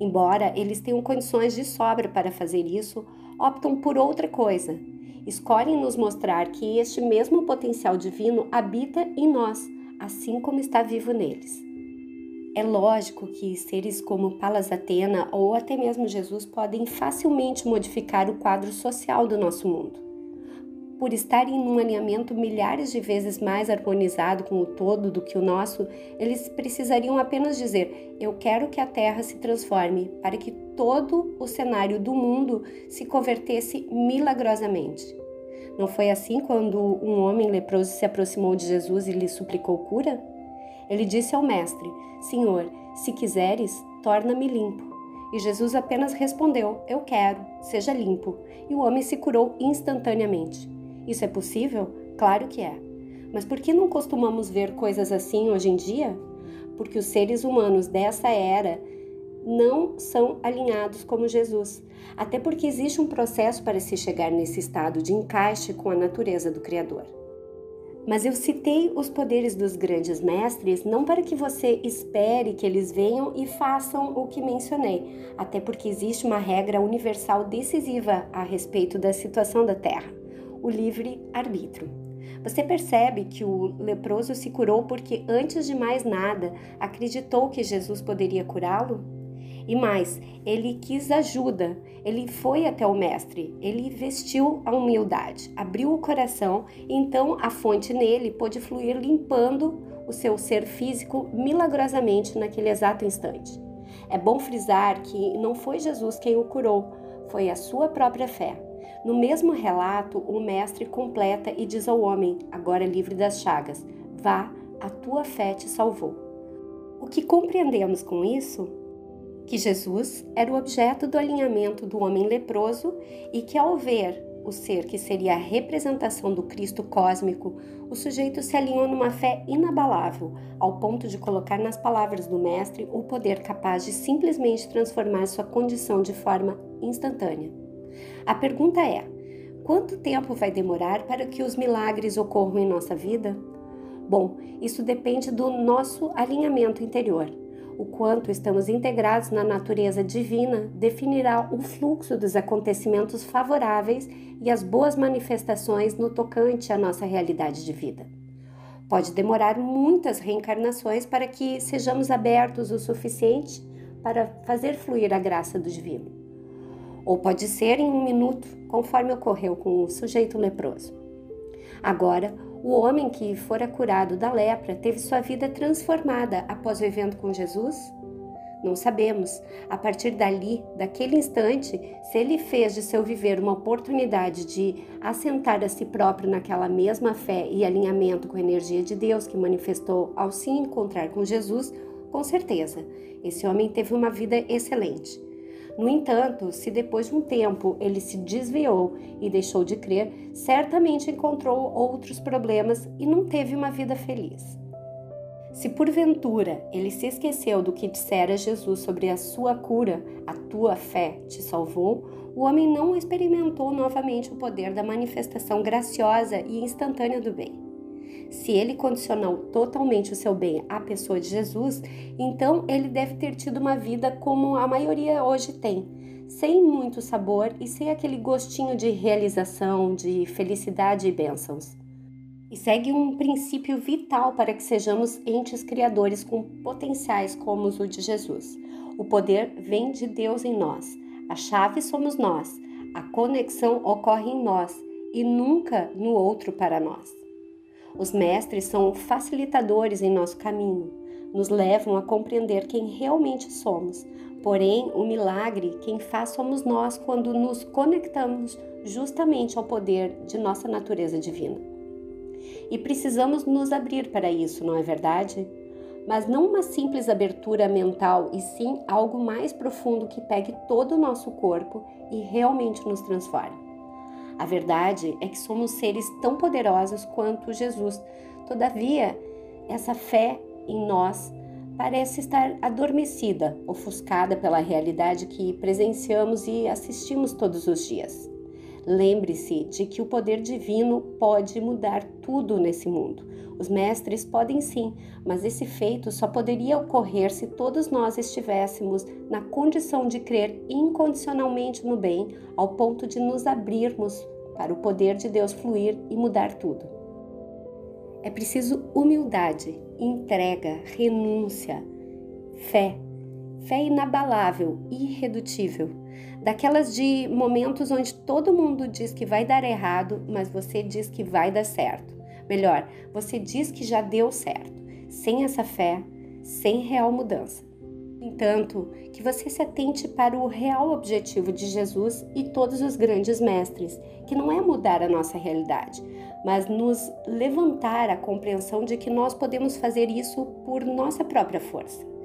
Embora eles tenham condições de sobra para fazer isso, optam por outra coisa. Escolhem nos mostrar que este mesmo potencial divino habita em nós, assim como está vivo neles. É lógico que seres como Palas Atena ou até mesmo Jesus podem facilmente modificar o quadro social do nosso mundo. Por estarem em um alinhamento milhares de vezes mais harmonizado com o todo do que o nosso, eles precisariam apenas dizer: Eu quero que a Terra se transforme, para que todo o cenário do mundo se convertesse milagrosamente. Não foi assim quando um homem leproso se aproximou de Jesus e lhe suplicou cura? Ele disse ao mestre: Senhor, se quiseres, torna-me limpo. E Jesus apenas respondeu: Eu quero, seja limpo. E o homem se curou instantaneamente. Isso é possível? Claro que é. Mas por que não costumamos ver coisas assim hoje em dia? Porque os seres humanos dessa era não são alinhados como Jesus, até porque existe um processo para se chegar nesse estado de encaixe com a natureza do Criador. Mas eu citei os poderes dos grandes mestres não para que você espere que eles venham e façam o que mencionei, até porque existe uma regra universal decisiva a respeito da situação da Terra: o livre arbítrio. Você percebe que o leproso se curou porque, antes de mais nada, acreditou que Jesus poderia curá-lo? E mais, ele quis ajuda, ele foi até o mestre, ele vestiu a humildade, abriu o coração, então a fonte nele pôde fluir limpando o seu ser físico milagrosamente naquele exato instante. É bom frisar que não foi Jesus quem o curou, foi a sua própria fé. No mesmo relato, o mestre completa e diz ao homem, agora livre das chagas: Vá, a tua fé te salvou. O que compreendemos com isso que Jesus era o objeto do alinhamento do homem leproso e que, ao ver o ser que seria a representação do Cristo cósmico, o sujeito se alinhou numa fé inabalável, ao ponto de colocar nas palavras do Mestre o poder capaz de simplesmente transformar sua condição de forma instantânea. A pergunta é: quanto tempo vai demorar para que os milagres ocorram em nossa vida? Bom, isso depende do nosso alinhamento interior o quanto estamos integrados na natureza divina definirá o fluxo dos acontecimentos favoráveis e as boas manifestações no tocante à nossa realidade de vida. Pode demorar muitas reencarnações para que sejamos abertos o suficiente para fazer fluir a graça do divino. Ou pode ser em um minuto, conforme ocorreu com o sujeito leproso. Agora, o homem que fora curado da lepra teve sua vida transformada após o evento com Jesus? Não sabemos. A partir dali, daquele instante, se ele fez de seu viver uma oportunidade de assentar a si próprio naquela mesma fé e alinhamento com a energia de Deus que manifestou ao se encontrar com Jesus, com certeza, esse homem teve uma vida excelente. No entanto, se depois de um tempo ele se desviou e deixou de crer, certamente encontrou outros problemas e não teve uma vida feliz. Se porventura ele se esqueceu do que dissera Jesus sobre a sua cura, a tua fé te salvou, o homem não experimentou novamente o poder da manifestação graciosa e instantânea do bem. Se ele condicionou totalmente o seu bem à pessoa de Jesus, então ele deve ter tido uma vida como a maioria hoje tem, sem muito sabor e sem aquele gostinho de realização, de felicidade e bênçãos. E segue um princípio vital para que sejamos entes criadores com potenciais como o de Jesus. O poder vem de Deus em nós. A chave somos nós. A conexão ocorre em nós e nunca no outro para nós. Os mestres são facilitadores em nosso caminho, nos levam a compreender quem realmente somos. Porém, o milagre quem faz somos nós quando nos conectamos justamente ao poder de nossa natureza divina. E precisamos nos abrir para isso, não é verdade? Mas não uma simples abertura mental, e sim algo mais profundo que pegue todo o nosso corpo e realmente nos transforme. A verdade é que somos seres tão poderosos quanto Jesus. Todavia, essa fé em nós parece estar adormecida, ofuscada pela realidade que presenciamos e assistimos todos os dias. Lembre-se de que o poder divino pode mudar tudo nesse mundo. Os mestres podem sim, mas esse feito só poderia ocorrer se todos nós estivéssemos na condição de crer incondicionalmente no bem, ao ponto de nos abrirmos para o poder de Deus fluir e mudar tudo. É preciso humildade, entrega, renúncia, fé, fé inabalável, irredutível, daquelas de momentos onde todo mundo diz que vai dar errado, mas você diz que vai dar certo. Melhor, você diz que já deu certo. Sem essa fé, sem real mudança. Entanto, que você se atente para o real objetivo de Jesus e todos os grandes mestres, que não é mudar a nossa realidade, mas nos levantar a compreensão de que nós podemos fazer isso por nossa própria força.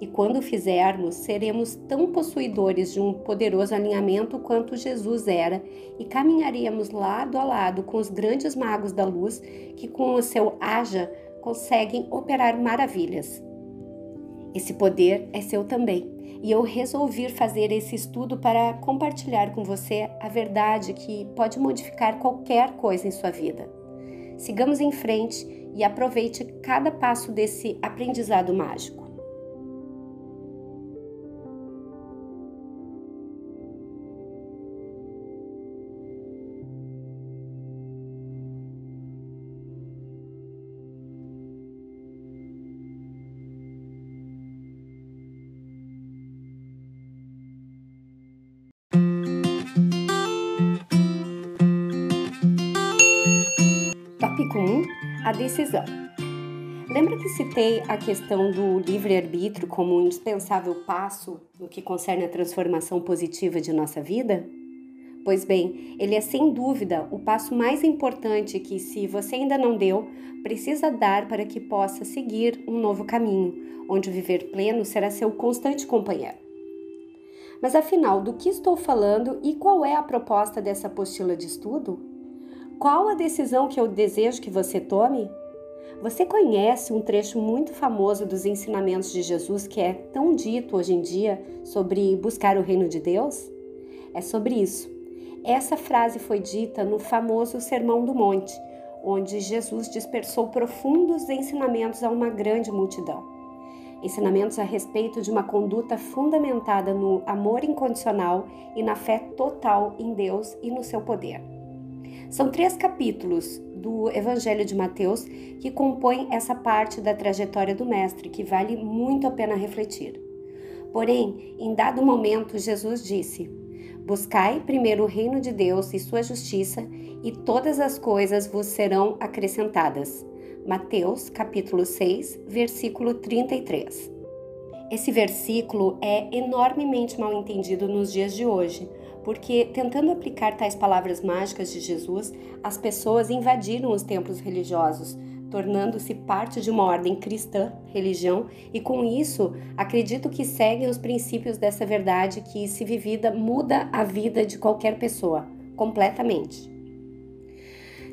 E quando fizermos, seremos tão possuidores de um poderoso alinhamento quanto Jesus era, e caminharíamos lado a lado com os grandes magos da luz que, com o seu haja, conseguem operar maravilhas. Esse poder é seu também, e eu resolvi fazer esse estudo para compartilhar com você a verdade que pode modificar qualquer coisa em sua vida. Sigamos em frente e aproveite cada passo desse aprendizado mágico. A decisão. Lembra que citei a questão do livre-arbítrio como um indispensável passo no que concerne a transformação positiva de nossa vida? Pois bem, ele é sem dúvida o passo mais importante que, se você ainda não deu, precisa dar para que possa seguir um novo caminho, onde viver pleno será seu constante companheiro. Mas afinal, do que estou falando e qual é a proposta dessa apostila de estudo? Qual a decisão que eu desejo que você tome? Você conhece um trecho muito famoso dos ensinamentos de Jesus que é tão dito hoje em dia sobre buscar o reino de Deus? É sobre isso. Essa frase foi dita no famoso Sermão do Monte, onde Jesus dispersou profundos ensinamentos a uma grande multidão. Ensinamentos a respeito de uma conduta fundamentada no amor incondicional e na fé total em Deus e no seu poder. São três capítulos do Evangelho de Mateus que compõem essa parte da trajetória do Mestre, que vale muito a pena refletir. Porém, em dado momento, Jesus disse: Buscai primeiro o reino de Deus e sua justiça, e todas as coisas vos serão acrescentadas. Mateus, capítulo 6, versículo 33. Esse versículo é enormemente mal entendido nos dias de hoje porque tentando aplicar tais palavras mágicas de Jesus, as pessoas invadiram os templos religiosos, tornando-se parte de uma ordem cristã, religião, e com isso acredito que seguem os princípios dessa verdade que, se vivida, muda a vida de qualquer pessoa, completamente.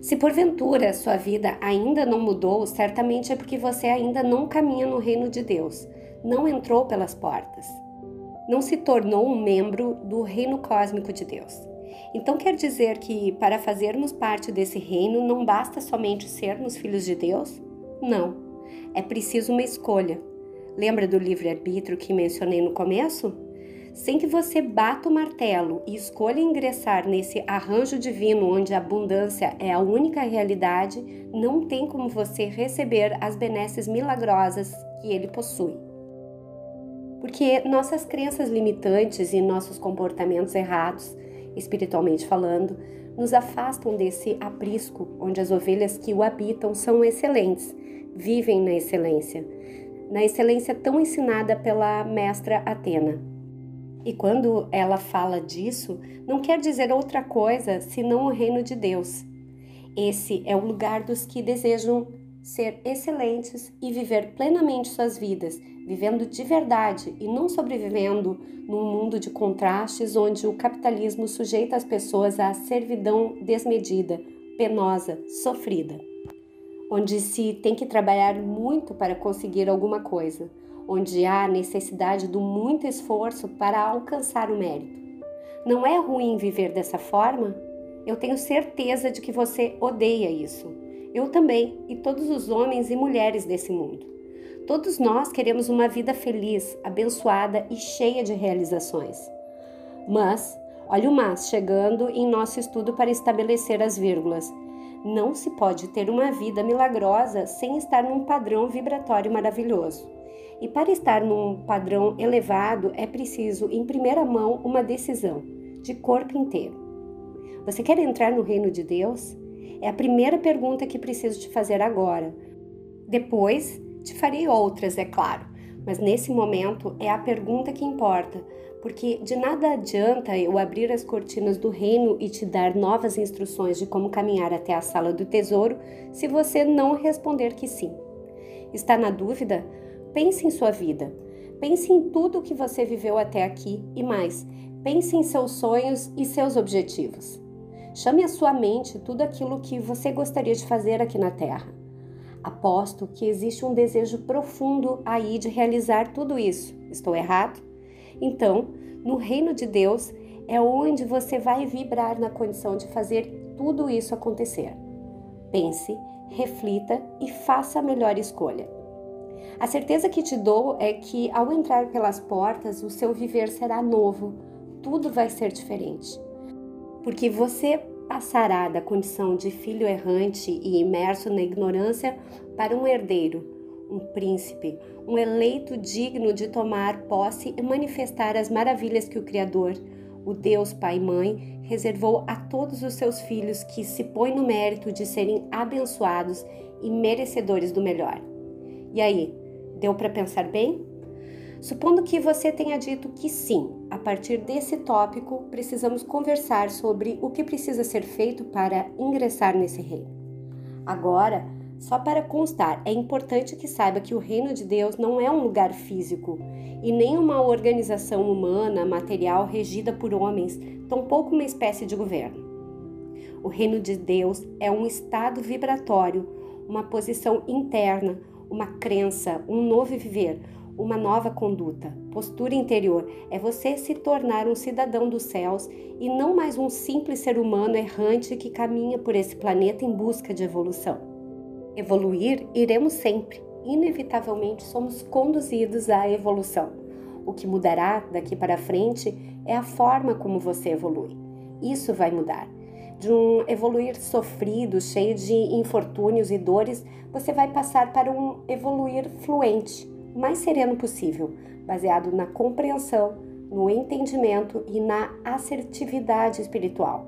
Se porventura sua vida ainda não mudou, certamente é porque você ainda não caminha no reino de Deus, não entrou pelas portas não se tornou um membro do reino cósmico de Deus. Então quer dizer que para fazermos parte desse reino não basta somente sermos filhos de Deus? Não. É preciso uma escolha. Lembra do livre-arbítrio que mencionei no começo? Sem que você bata o martelo e escolha ingressar nesse arranjo divino onde a abundância é a única realidade, não tem como você receber as benesses milagrosas que ele possui. Porque nossas crenças limitantes e nossos comportamentos errados, espiritualmente falando, nos afastam desse aprisco onde as ovelhas que o habitam são excelentes, vivem na excelência, na excelência tão ensinada pela mestra Atena. E quando ela fala disso, não quer dizer outra coisa senão o reino de Deus. Esse é o lugar dos que desejam ser excelentes e viver plenamente suas vidas, vivendo de verdade e não sobrevivendo num mundo de contrastes onde o capitalismo sujeita as pessoas à servidão desmedida, penosa, sofrida. Onde se tem que trabalhar muito para conseguir alguma coisa, onde há necessidade do muito esforço para alcançar o mérito. Não é ruim viver dessa forma? Eu tenho certeza de que você odeia isso. Eu também, e todos os homens e mulheres desse mundo. Todos nós queremos uma vida feliz, abençoada e cheia de realizações. Mas, olha o mas chegando em nosso estudo para estabelecer as vírgulas. Não se pode ter uma vida milagrosa sem estar num padrão vibratório maravilhoso. E para estar num padrão elevado é preciso, em primeira mão, uma decisão, de corpo inteiro. Você quer entrar no reino de Deus? É a primeira pergunta que preciso te fazer agora. Depois, te farei outras, é claro, mas nesse momento é a pergunta que importa, porque de nada adianta eu abrir as cortinas do reino e te dar novas instruções de como caminhar até a sala do tesouro se você não responder que sim. Está na dúvida? Pense em sua vida. Pense em tudo o que você viveu até aqui e mais. Pense em seus sonhos e seus objetivos. Chame à sua mente tudo aquilo que você gostaria de fazer aqui na Terra. Aposto que existe um desejo profundo aí de realizar tudo isso. Estou errado? Então, no reino de Deus é onde você vai vibrar na condição de fazer tudo isso acontecer. Pense, reflita e faça a melhor escolha. A certeza que te dou é que ao entrar pelas portas, o seu viver será novo, tudo vai ser diferente. Porque você passará da condição de filho errante e imerso na ignorância para um herdeiro, um príncipe, um eleito digno de tomar posse e manifestar as maravilhas que o Criador, o Deus Pai e Mãe, reservou a todos os seus filhos que se põem no mérito de serem abençoados e merecedores do melhor. E aí, Deu para pensar bem? Supondo que você tenha dito que sim, a partir desse tópico precisamos conversar sobre o que precisa ser feito para ingressar nesse reino. Agora, só para constar, é importante que saiba que o reino de Deus não é um lugar físico e nem uma organização humana, material regida por homens, tampouco uma espécie de governo. O reino de Deus é um estado vibratório, uma posição interna, uma crença, um novo viver, uma nova conduta. Postura interior é você se tornar um cidadão dos céus e não mais um simples ser humano errante que caminha por esse planeta em busca de evolução. Evoluir iremos sempre, inevitavelmente somos conduzidos à evolução. O que mudará daqui para frente é a forma como você evolui. Isso vai mudar de um evoluir sofrido, cheio de infortúnios e dores, você vai passar para um evoluir fluente, mais sereno possível, baseado na compreensão, no entendimento e na assertividade espiritual.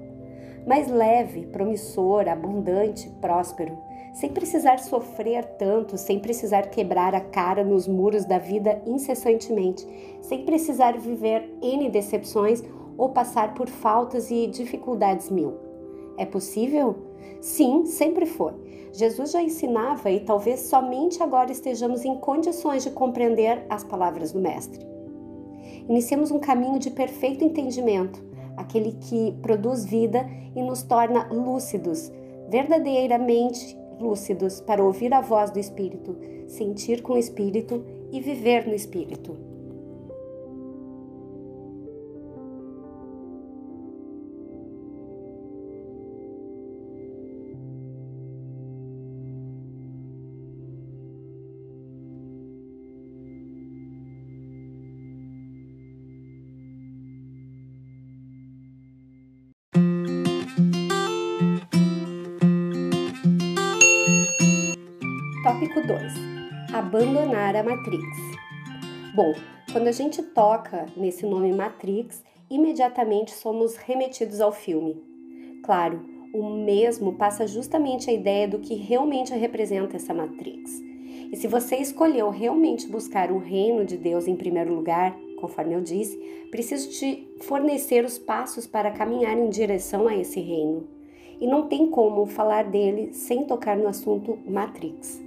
Mais leve, promissor, abundante, próspero, sem precisar sofrer tanto, sem precisar quebrar a cara nos muros da vida incessantemente, sem precisar viver N decepções ou passar por faltas e dificuldades mil. É possível? Sim, sempre foi. Jesus já ensinava e talvez somente agora estejamos em condições de compreender as palavras do Mestre. Iniciemos um caminho de perfeito entendimento, aquele que produz vida e nos torna lúcidos, verdadeiramente lúcidos para ouvir a voz do Espírito, sentir com o Espírito e viver no Espírito. Matrix. Bom, quando a gente toca nesse nome Matrix, imediatamente somos remetidos ao filme. Claro, o mesmo passa justamente a ideia do que realmente representa essa Matrix. E se você escolheu realmente buscar o reino de Deus em primeiro lugar, conforme eu disse, preciso te fornecer os passos para caminhar em direção a esse reino. E não tem como falar dele sem tocar no assunto Matrix,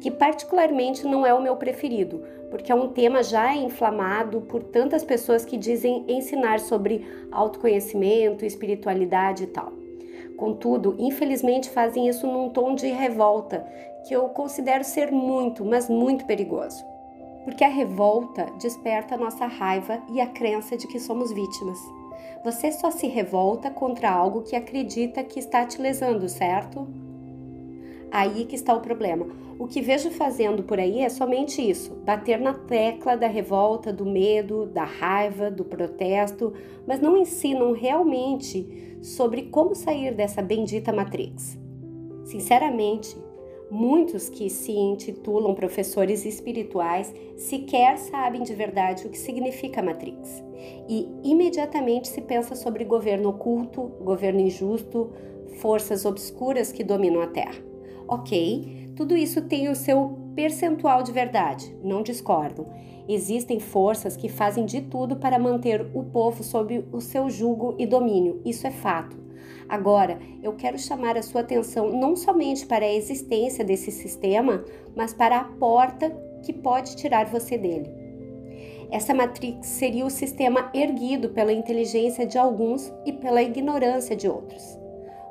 que particularmente não é o meu preferido, porque é um tema já inflamado por tantas pessoas que dizem ensinar sobre autoconhecimento, espiritualidade e tal. Contudo, infelizmente fazem isso num tom de revolta, que eu considero ser muito, mas muito perigoso. Porque a revolta desperta a nossa raiva e a crença de que somos vítimas. Você só se revolta contra algo que acredita que está te lesando, certo? Aí que está o problema. O que vejo fazendo por aí é somente isso: bater na tecla da revolta, do medo, da raiva, do protesto, mas não ensinam realmente sobre como sair dessa bendita Matrix. Sinceramente, Muitos que se intitulam professores espirituais sequer sabem de verdade o que significa Matrix. E imediatamente se pensa sobre governo oculto, governo injusto, forças obscuras que dominam a Terra. Ok, tudo isso tem o seu percentual de verdade, não discordo. Existem forças que fazem de tudo para manter o povo sob o seu jugo e domínio, isso é fato. Agora, eu quero chamar a sua atenção não somente para a existência desse sistema, mas para a porta que pode tirar você dele. Essa matrix seria o sistema erguido pela inteligência de alguns e pela ignorância de outros.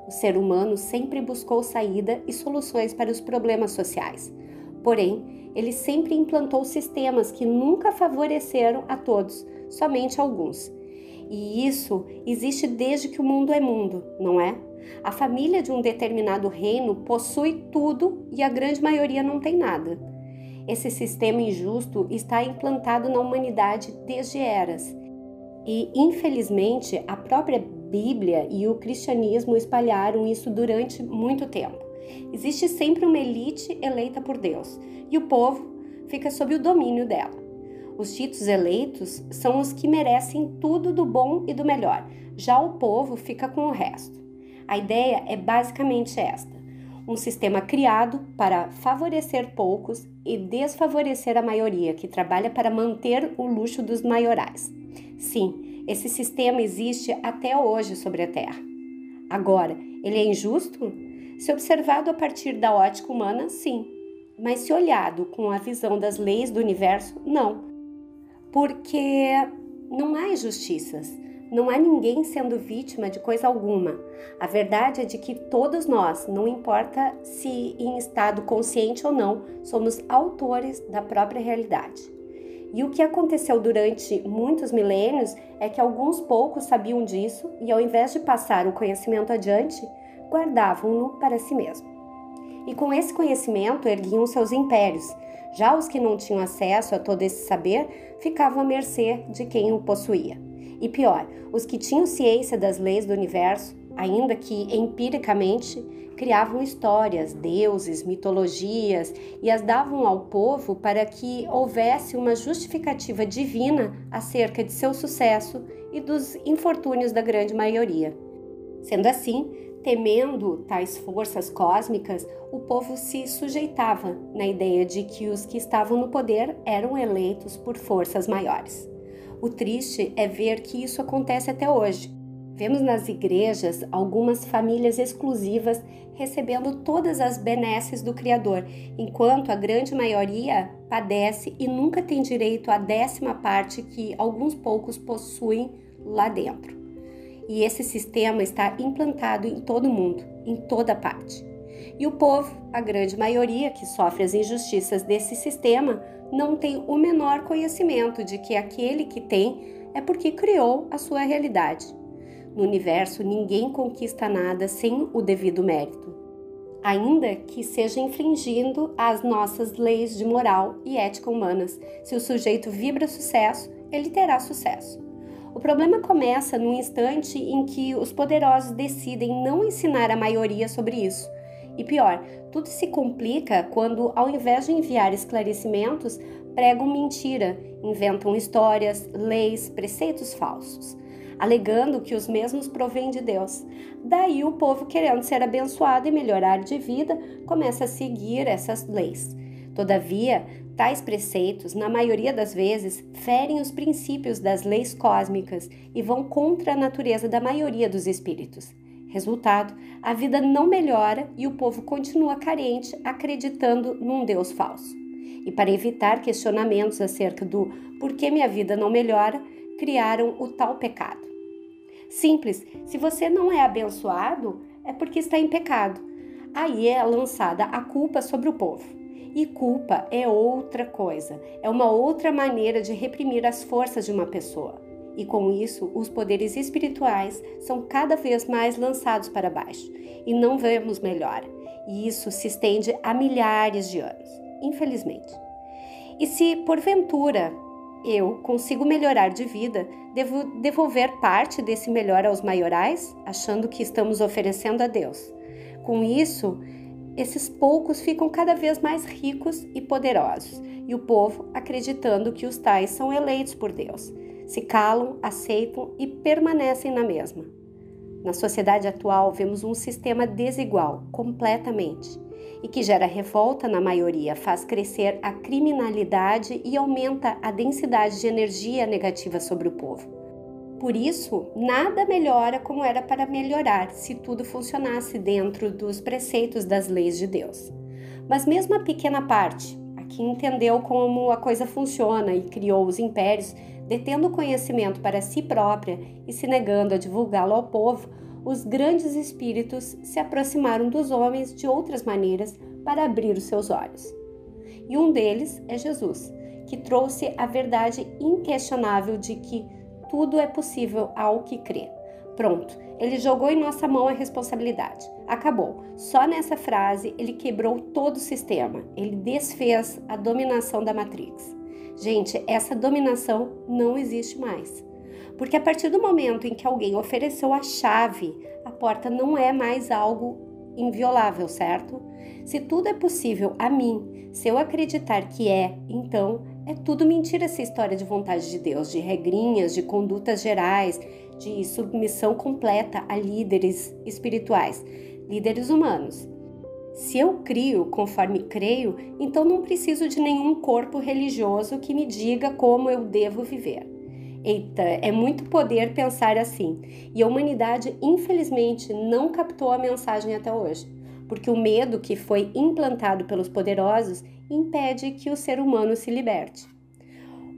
O ser humano sempre buscou saída e soluções para os problemas sociais. Porém, ele sempre implantou sistemas que nunca favoreceram a todos, somente alguns. E isso existe desde que o mundo é mundo, não é? A família de um determinado reino possui tudo e a grande maioria não tem nada. Esse sistema injusto está implantado na humanidade desde eras. E, infelizmente, a própria Bíblia e o cristianismo espalharam isso durante muito tempo. Existe sempre uma elite eleita por Deus e o povo fica sob o domínio dela. Os ditos eleitos são os que merecem tudo do bom e do melhor, já o povo fica com o resto. A ideia é basicamente esta: um sistema criado para favorecer poucos e desfavorecer a maioria, que trabalha para manter o luxo dos maiorais. Sim, esse sistema existe até hoje sobre a Terra. Agora, ele é injusto? Se observado a partir da ótica humana, sim. Mas se olhado com a visão das leis do universo, não porque não há injustiças, não há ninguém sendo vítima de coisa alguma. A verdade é de que todos nós, não importa se em estado consciente ou não, somos autores da própria realidade. E o que aconteceu durante muitos milênios é que alguns poucos sabiam disso e, ao invés de passar o conhecimento adiante, guardavam-no para si mesmo. E com esse conhecimento erguiam seus impérios, já os que não tinham acesso a todo esse saber ficavam à mercê de quem o possuía. E pior, os que tinham ciência das leis do universo, ainda que empiricamente, criavam histórias, deuses, mitologias e as davam ao povo para que houvesse uma justificativa divina acerca de seu sucesso e dos infortúnios da grande maioria. Sendo assim, temendo tais forças cósmicas, o povo se sujeitava na ideia de que os que estavam no poder eram eleitos por forças maiores. O triste é ver que isso acontece até hoje. Vemos nas igrejas algumas famílias exclusivas recebendo todas as benesses do Criador, enquanto a grande maioria padece e nunca tem direito à décima parte que alguns poucos possuem lá dentro. E esse sistema está implantado em todo o mundo, em toda parte. E o povo, a grande maioria que sofre as injustiças desse sistema, não tem o menor conhecimento de que aquele que tem é porque criou a sua realidade. No universo, ninguém conquista nada sem o devido mérito, ainda que seja infringindo as nossas leis de moral e ética humanas. Se o sujeito vibra sucesso, ele terá sucesso. O problema começa no instante em que os poderosos decidem não ensinar a maioria sobre isso E pior, tudo se complica quando, ao invés de enviar esclarecimentos, pregam mentira, inventam histórias, leis, preceitos falsos, alegando que os mesmos provêm de Deus. Daí o povo, querendo ser abençoado e melhorar de vida, começa a seguir essas leis. Todavia, tais preceitos, na maioria das vezes, ferem os princípios das leis cósmicas e vão contra a natureza da maioria dos espíritos. Resultado: a vida não melhora e o povo continua carente, acreditando num Deus falso. E para evitar questionamentos acerca do por que minha vida não melhora, criaram o tal pecado. Simples, se você não é abençoado, é porque está em pecado. Aí é lançada a culpa sobre o povo. E culpa é outra coisa, é uma outra maneira de reprimir as forças de uma pessoa. E com isso, os poderes espirituais são cada vez mais lançados para baixo e não vemos melhora. E isso se estende a milhares de anos, infelizmente. E se porventura eu consigo melhorar de vida, devo devolver parte desse melhor aos maiorais, achando que estamos oferecendo a Deus. Com isso, esses poucos ficam cada vez mais ricos e poderosos, e o povo acreditando que os tais são eleitos por Deus, se calam, aceitam e permanecem na mesma. Na sociedade atual, vemos um sistema desigual, completamente e que gera revolta na maioria, faz crescer a criminalidade e aumenta a densidade de energia negativa sobre o povo. Por isso, nada melhora como era para melhorar se tudo funcionasse dentro dos preceitos das leis de Deus. Mas mesmo a pequena parte, a que entendeu como a coisa funciona e criou os impérios, detendo o conhecimento para si própria e se negando a divulgá-lo ao povo, os grandes espíritos se aproximaram dos homens de outras maneiras para abrir os seus olhos. E um deles é Jesus, que trouxe a verdade inquestionável de que tudo é possível ao que crê. Pronto, ele jogou em nossa mão a responsabilidade. Acabou. Só nessa frase ele quebrou todo o sistema. Ele desfez a dominação da Matrix. Gente, essa dominação não existe mais. Porque a partir do momento em que alguém ofereceu a chave, a porta não é mais algo inviolável, certo? Se tudo é possível a mim, se eu acreditar que é, então é tudo mentira essa história de vontade de Deus, de regrinhas, de condutas gerais, de submissão completa a líderes espirituais, líderes humanos. Se eu crio conforme creio, então não preciso de nenhum corpo religioso que me diga como eu devo viver. Eita, é muito poder pensar assim. E a humanidade, infelizmente, não captou a mensagem até hoje, porque o medo que foi implantado pelos poderosos impede que o ser humano se liberte.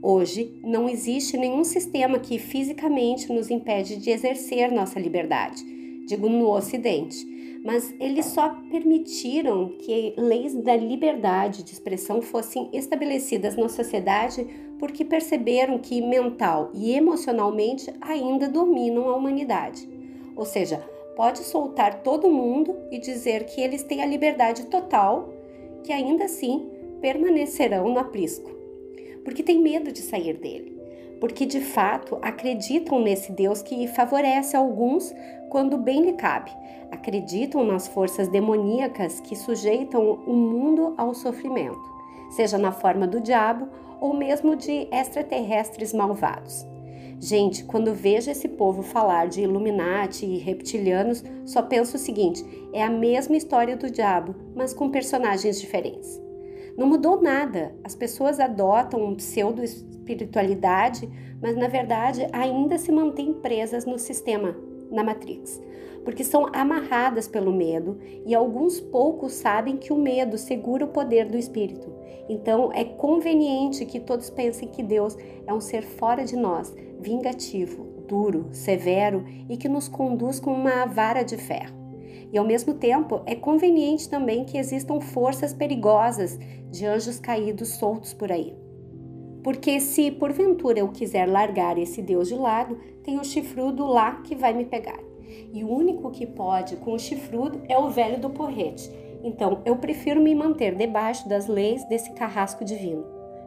Hoje, não existe nenhum sistema que fisicamente nos impede de exercer nossa liberdade, digo no Ocidente mas eles só permitiram que leis da liberdade de expressão fossem estabelecidas na sociedade porque perceberam que mental e emocionalmente ainda dominam a humanidade. Ou seja, pode soltar todo mundo e dizer que eles têm a liberdade total, que ainda assim permanecerão no aprisco, porque tem medo de sair dele porque de fato acreditam nesse Deus que favorece alguns quando bem lhe cabe. Acreditam nas forças demoníacas que sujeitam o mundo ao sofrimento, seja na forma do diabo ou mesmo de extraterrestres malvados. Gente, quando vejo esse povo falar de Illuminati e reptilianos, só penso o seguinte: é a mesma história do diabo, mas com personagens diferentes. Não mudou nada. As pessoas adotam um pseudo-espiritualidade, mas na verdade ainda se mantêm presas no sistema, na Matrix, porque são amarradas pelo medo e alguns poucos sabem que o medo segura o poder do espírito. Então é conveniente que todos pensem que Deus é um ser fora de nós, vingativo, duro, severo e que nos conduz com uma vara de ferro. E ao mesmo tempo, é conveniente também que existam forças perigosas de anjos caídos soltos por aí. Porque se porventura eu quiser largar esse Deus de lado, tem o chifrudo lá que vai me pegar. E o único que pode com o chifrudo é o velho do porrete. Então eu prefiro me manter debaixo das leis desse carrasco divino.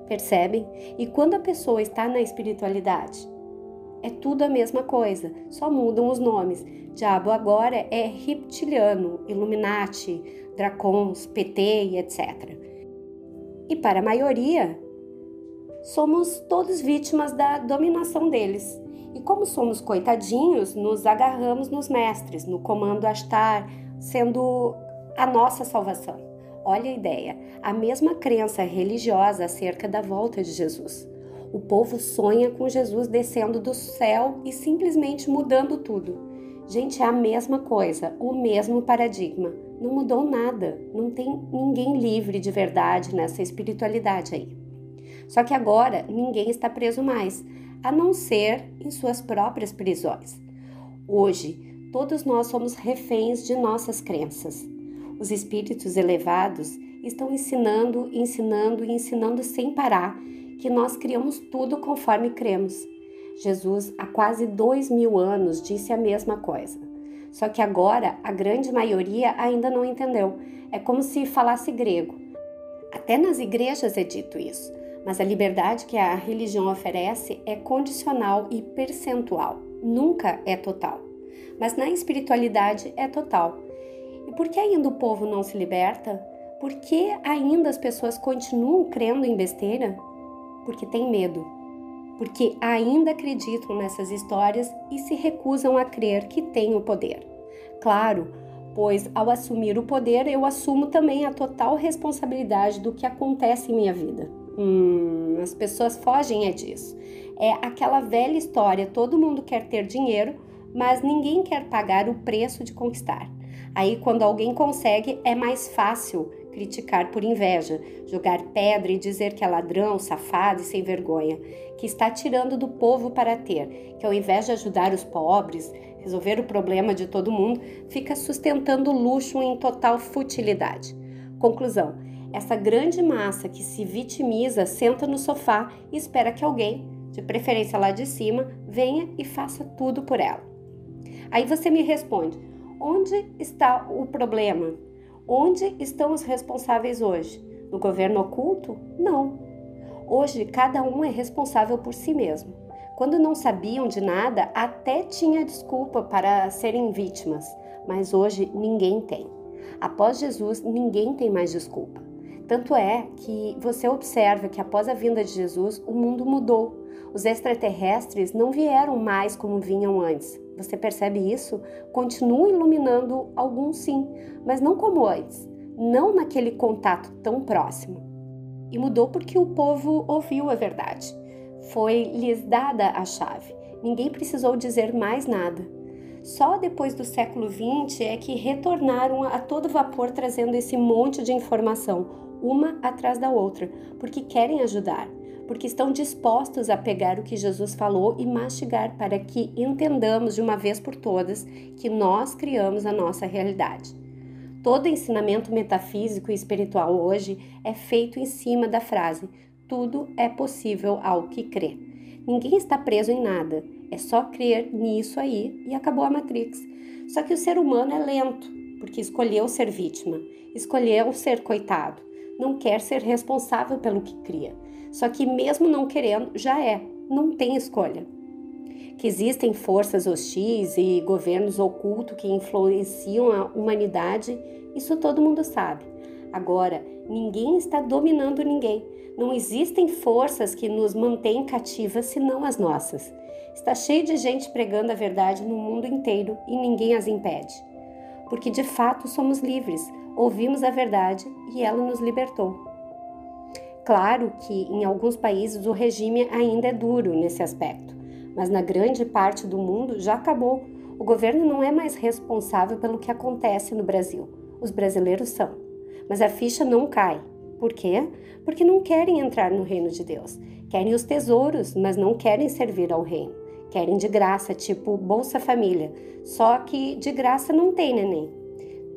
Percebem? E quando a pessoa está na espiritualidade, É tudo a mesma coisa, só mudam os nomes. Diabo agora é reptiliano, Illuminati, Dracons, PT etc. E para a maioria, somos todos vítimas da dominação deles. E como somos coitadinhos, nos agarramos nos mestres, no comando Astar, sendo a nossa salvação. Olha a ideia, a mesma crença religiosa acerca da volta de Jesus. O povo sonha com Jesus descendo do céu e simplesmente mudando tudo. Gente, é a mesma coisa, o mesmo paradigma. Não mudou nada. Não tem ninguém livre de verdade nessa espiritualidade aí. Só que agora ninguém está preso mais, a não ser em suas próprias prisões. Hoje, todos nós somos reféns de nossas crenças. Os espíritos elevados estão ensinando, ensinando e ensinando sem parar que nós criamos tudo conforme cremos Jesus, há quase dois mil anos, disse a mesma coisa. Só que agora a grande maioria ainda não entendeu. É como se falasse grego. Até nas igrejas é dito isso, mas a liberdade que a religião oferece é condicional e percentual, nunca é total. Mas na espiritualidade é total. E por que ainda o povo não se liberta? Por que ainda as pessoas continuam crendo em besteira? Porque tem medo porque ainda acreditam nessas histórias e se recusam a crer que têm o poder. Claro, pois ao assumir o poder eu assumo também a total responsabilidade do que acontece em minha vida. Hum, as pessoas fogem é disso. É aquela velha história: todo mundo quer ter dinheiro, mas ninguém quer pagar o preço de conquistar. Aí, quando alguém consegue, é mais fácil criticar por inveja, jogar pedra e dizer que é ladrão, safado e sem vergonha, que está tirando do povo para ter, que ao invés de ajudar os pobres, resolver o problema de todo mundo, fica sustentando luxo em total futilidade. Conclusão: essa grande massa que se vitimiza senta no sofá e espera que alguém, de preferência lá de cima, venha e faça tudo por ela. Aí você me responde: onde está o problema? Onde estão os responsáveis hoje? No governo oculto? Não. Hoje, cada um é responsável por si mesmo. Quando não sabiam de nada, até tinha desculpa para serem vítimas, mas hoje ninguém tem. Após Jesus, ninguém tem mais desculpa. Tanto é que você observa que após a vinda de Jesus, o mundo mudou. Os extraterrestres não vieram mais como vinham antes. Você percebe isso? Continua iluminando alguns sim, mas não como antes, não naquele contato tão próximo. E mudou porque o povo ouviu a verdade. Foi-lhes dada a chave. Ninguém precisou dizer mais nada. Só depois do século XX é que retornaram a todo vapor trazendo esse monte de informação, uma atrás da outra, porque querem ajudar porque estão dispostos a pegar o que Jesus falou e mastigar para que entendamos de uma vez por todas que nós criamos a nossa realidade. Todo ensinamento metafísico e espiritual hoje é feito em cima da frase: tudo é possível ao que crê. Ninguém está preso em nada, é só crer nisso aí e acabou a Matrix. Só que o ser humano é lento, porque escolheu ser vítima, escolheu ser coitado, não quer ser responsável pelo que cria. Só que, mesmo não querendo, já é, não tem escolha. Que existem forças hostis e governos ocultos que influenciam a humanidade, isso todo mundo sabe. Agora, ninguém está dominando ninguém. Não existem forças que nos mantêm cativas senão as nossas. Está cheio de gente pregando a verdade no mundo inteiro e ninguém as impede. Porque de fato somos livres, ouvimos a verdade e ela nos libertou. Claro que em alguns países o regime ainda é duro nesse aspecto, mas na grande parte do mundo já acabou. O governo não é mais responsável pelo que acontece no Brasil. Os brasileiros são. Mas a ficha não cai. Por quê? Porque não querem entrar no reino de Deus. Querem os tesouros, mas não querem servir ao reino. Querem de graça, tipo Bolsa Família. Só que de graça não tem neném.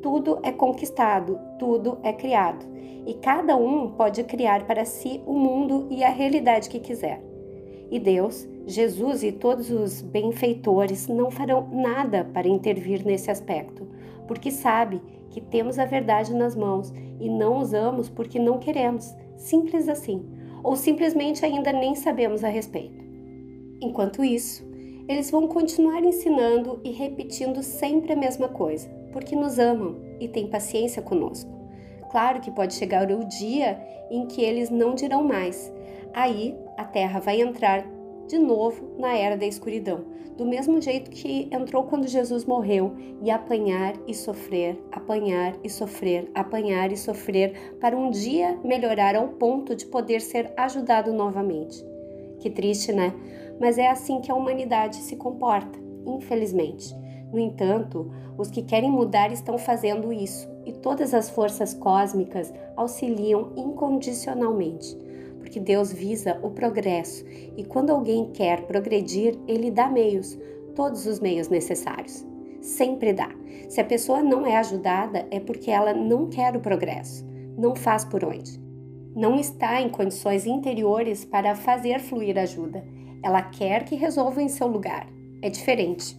Tudo é conquistado, tudo é criado e cada um pode criar para si o mundo e a realidade que quiser. E Deus, Jesus e todos os benfeitores não farão nada para intervir nesse aspecto, porque sabe que temos a verdade nas mãos e não usamos porque não queremos, simples assim, ou simplesmente ainda nem sabemos a respeito. Enquanto isso, Eles vão continuar ensinando e repetindo sempre a mesma coisa, porque nos amam e têm paciência conosco. Claro que pode chegar o dia em que eles não dirão mais. Aí a terra vai entrar de novo na era da escuridão, do mesmo jeito que entrou quando Jesus morreu, e apanhar e sofrer, apanhar e sofrer, apanhar e sofrer, para um dia melhorar ao ponto de poder ser ajudado novamente. Que triste, né? Mas é assim que a humanidade se comporta, infelizmente. No entanto, os que querem mudar estão fazendo isso, e todas as forças cósmicas auxiliam incondicionalmente porque Deus visa o progresso e quando alguém quer progredir, ele dá meios, todos os meios necessários. Sempre dá. Se a pessoa não é ajudada, é porque ela não quer o progresso, não faz por onde. Não está em condições interiores para fazer fluir ajuda. Ela quer que resolva em seu lugar. É diferente.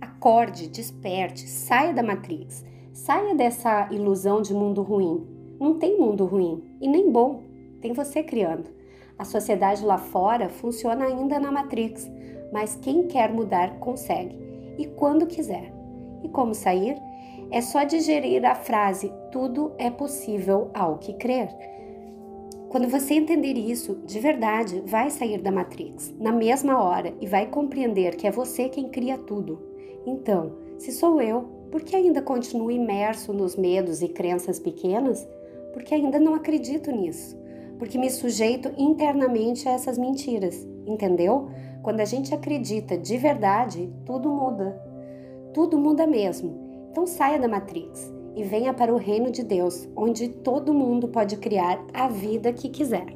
Acorde, desperte, saia da matriz. Saia dessa ilusão de mundo ruim. Não tem mundo ruim e nem bom tem você criando. A sociedade lá fora funciona ainda na Matrix, mas quem quer mudar consegue, e quando quiser. E como sair? É só digerir a frase: tudo é possível ao que crer. Quando você entender isso, de verdade, vai sair da Matrix na mesma hora e vai compreender que é você quem cria tudo. Então, se sou eu, por que ainda continuo imerso nos medos e crenças pequenas? Porque ainda não acredito nisso porque me sujeito internamente a essas mentiras, entendeu? Quando a gente acredita de verdade, tudo muda. Tudo muda mesmo. Então saia da Matrix e venha para o reino de Deus, onde todo mundo pode criar a vida que quiser.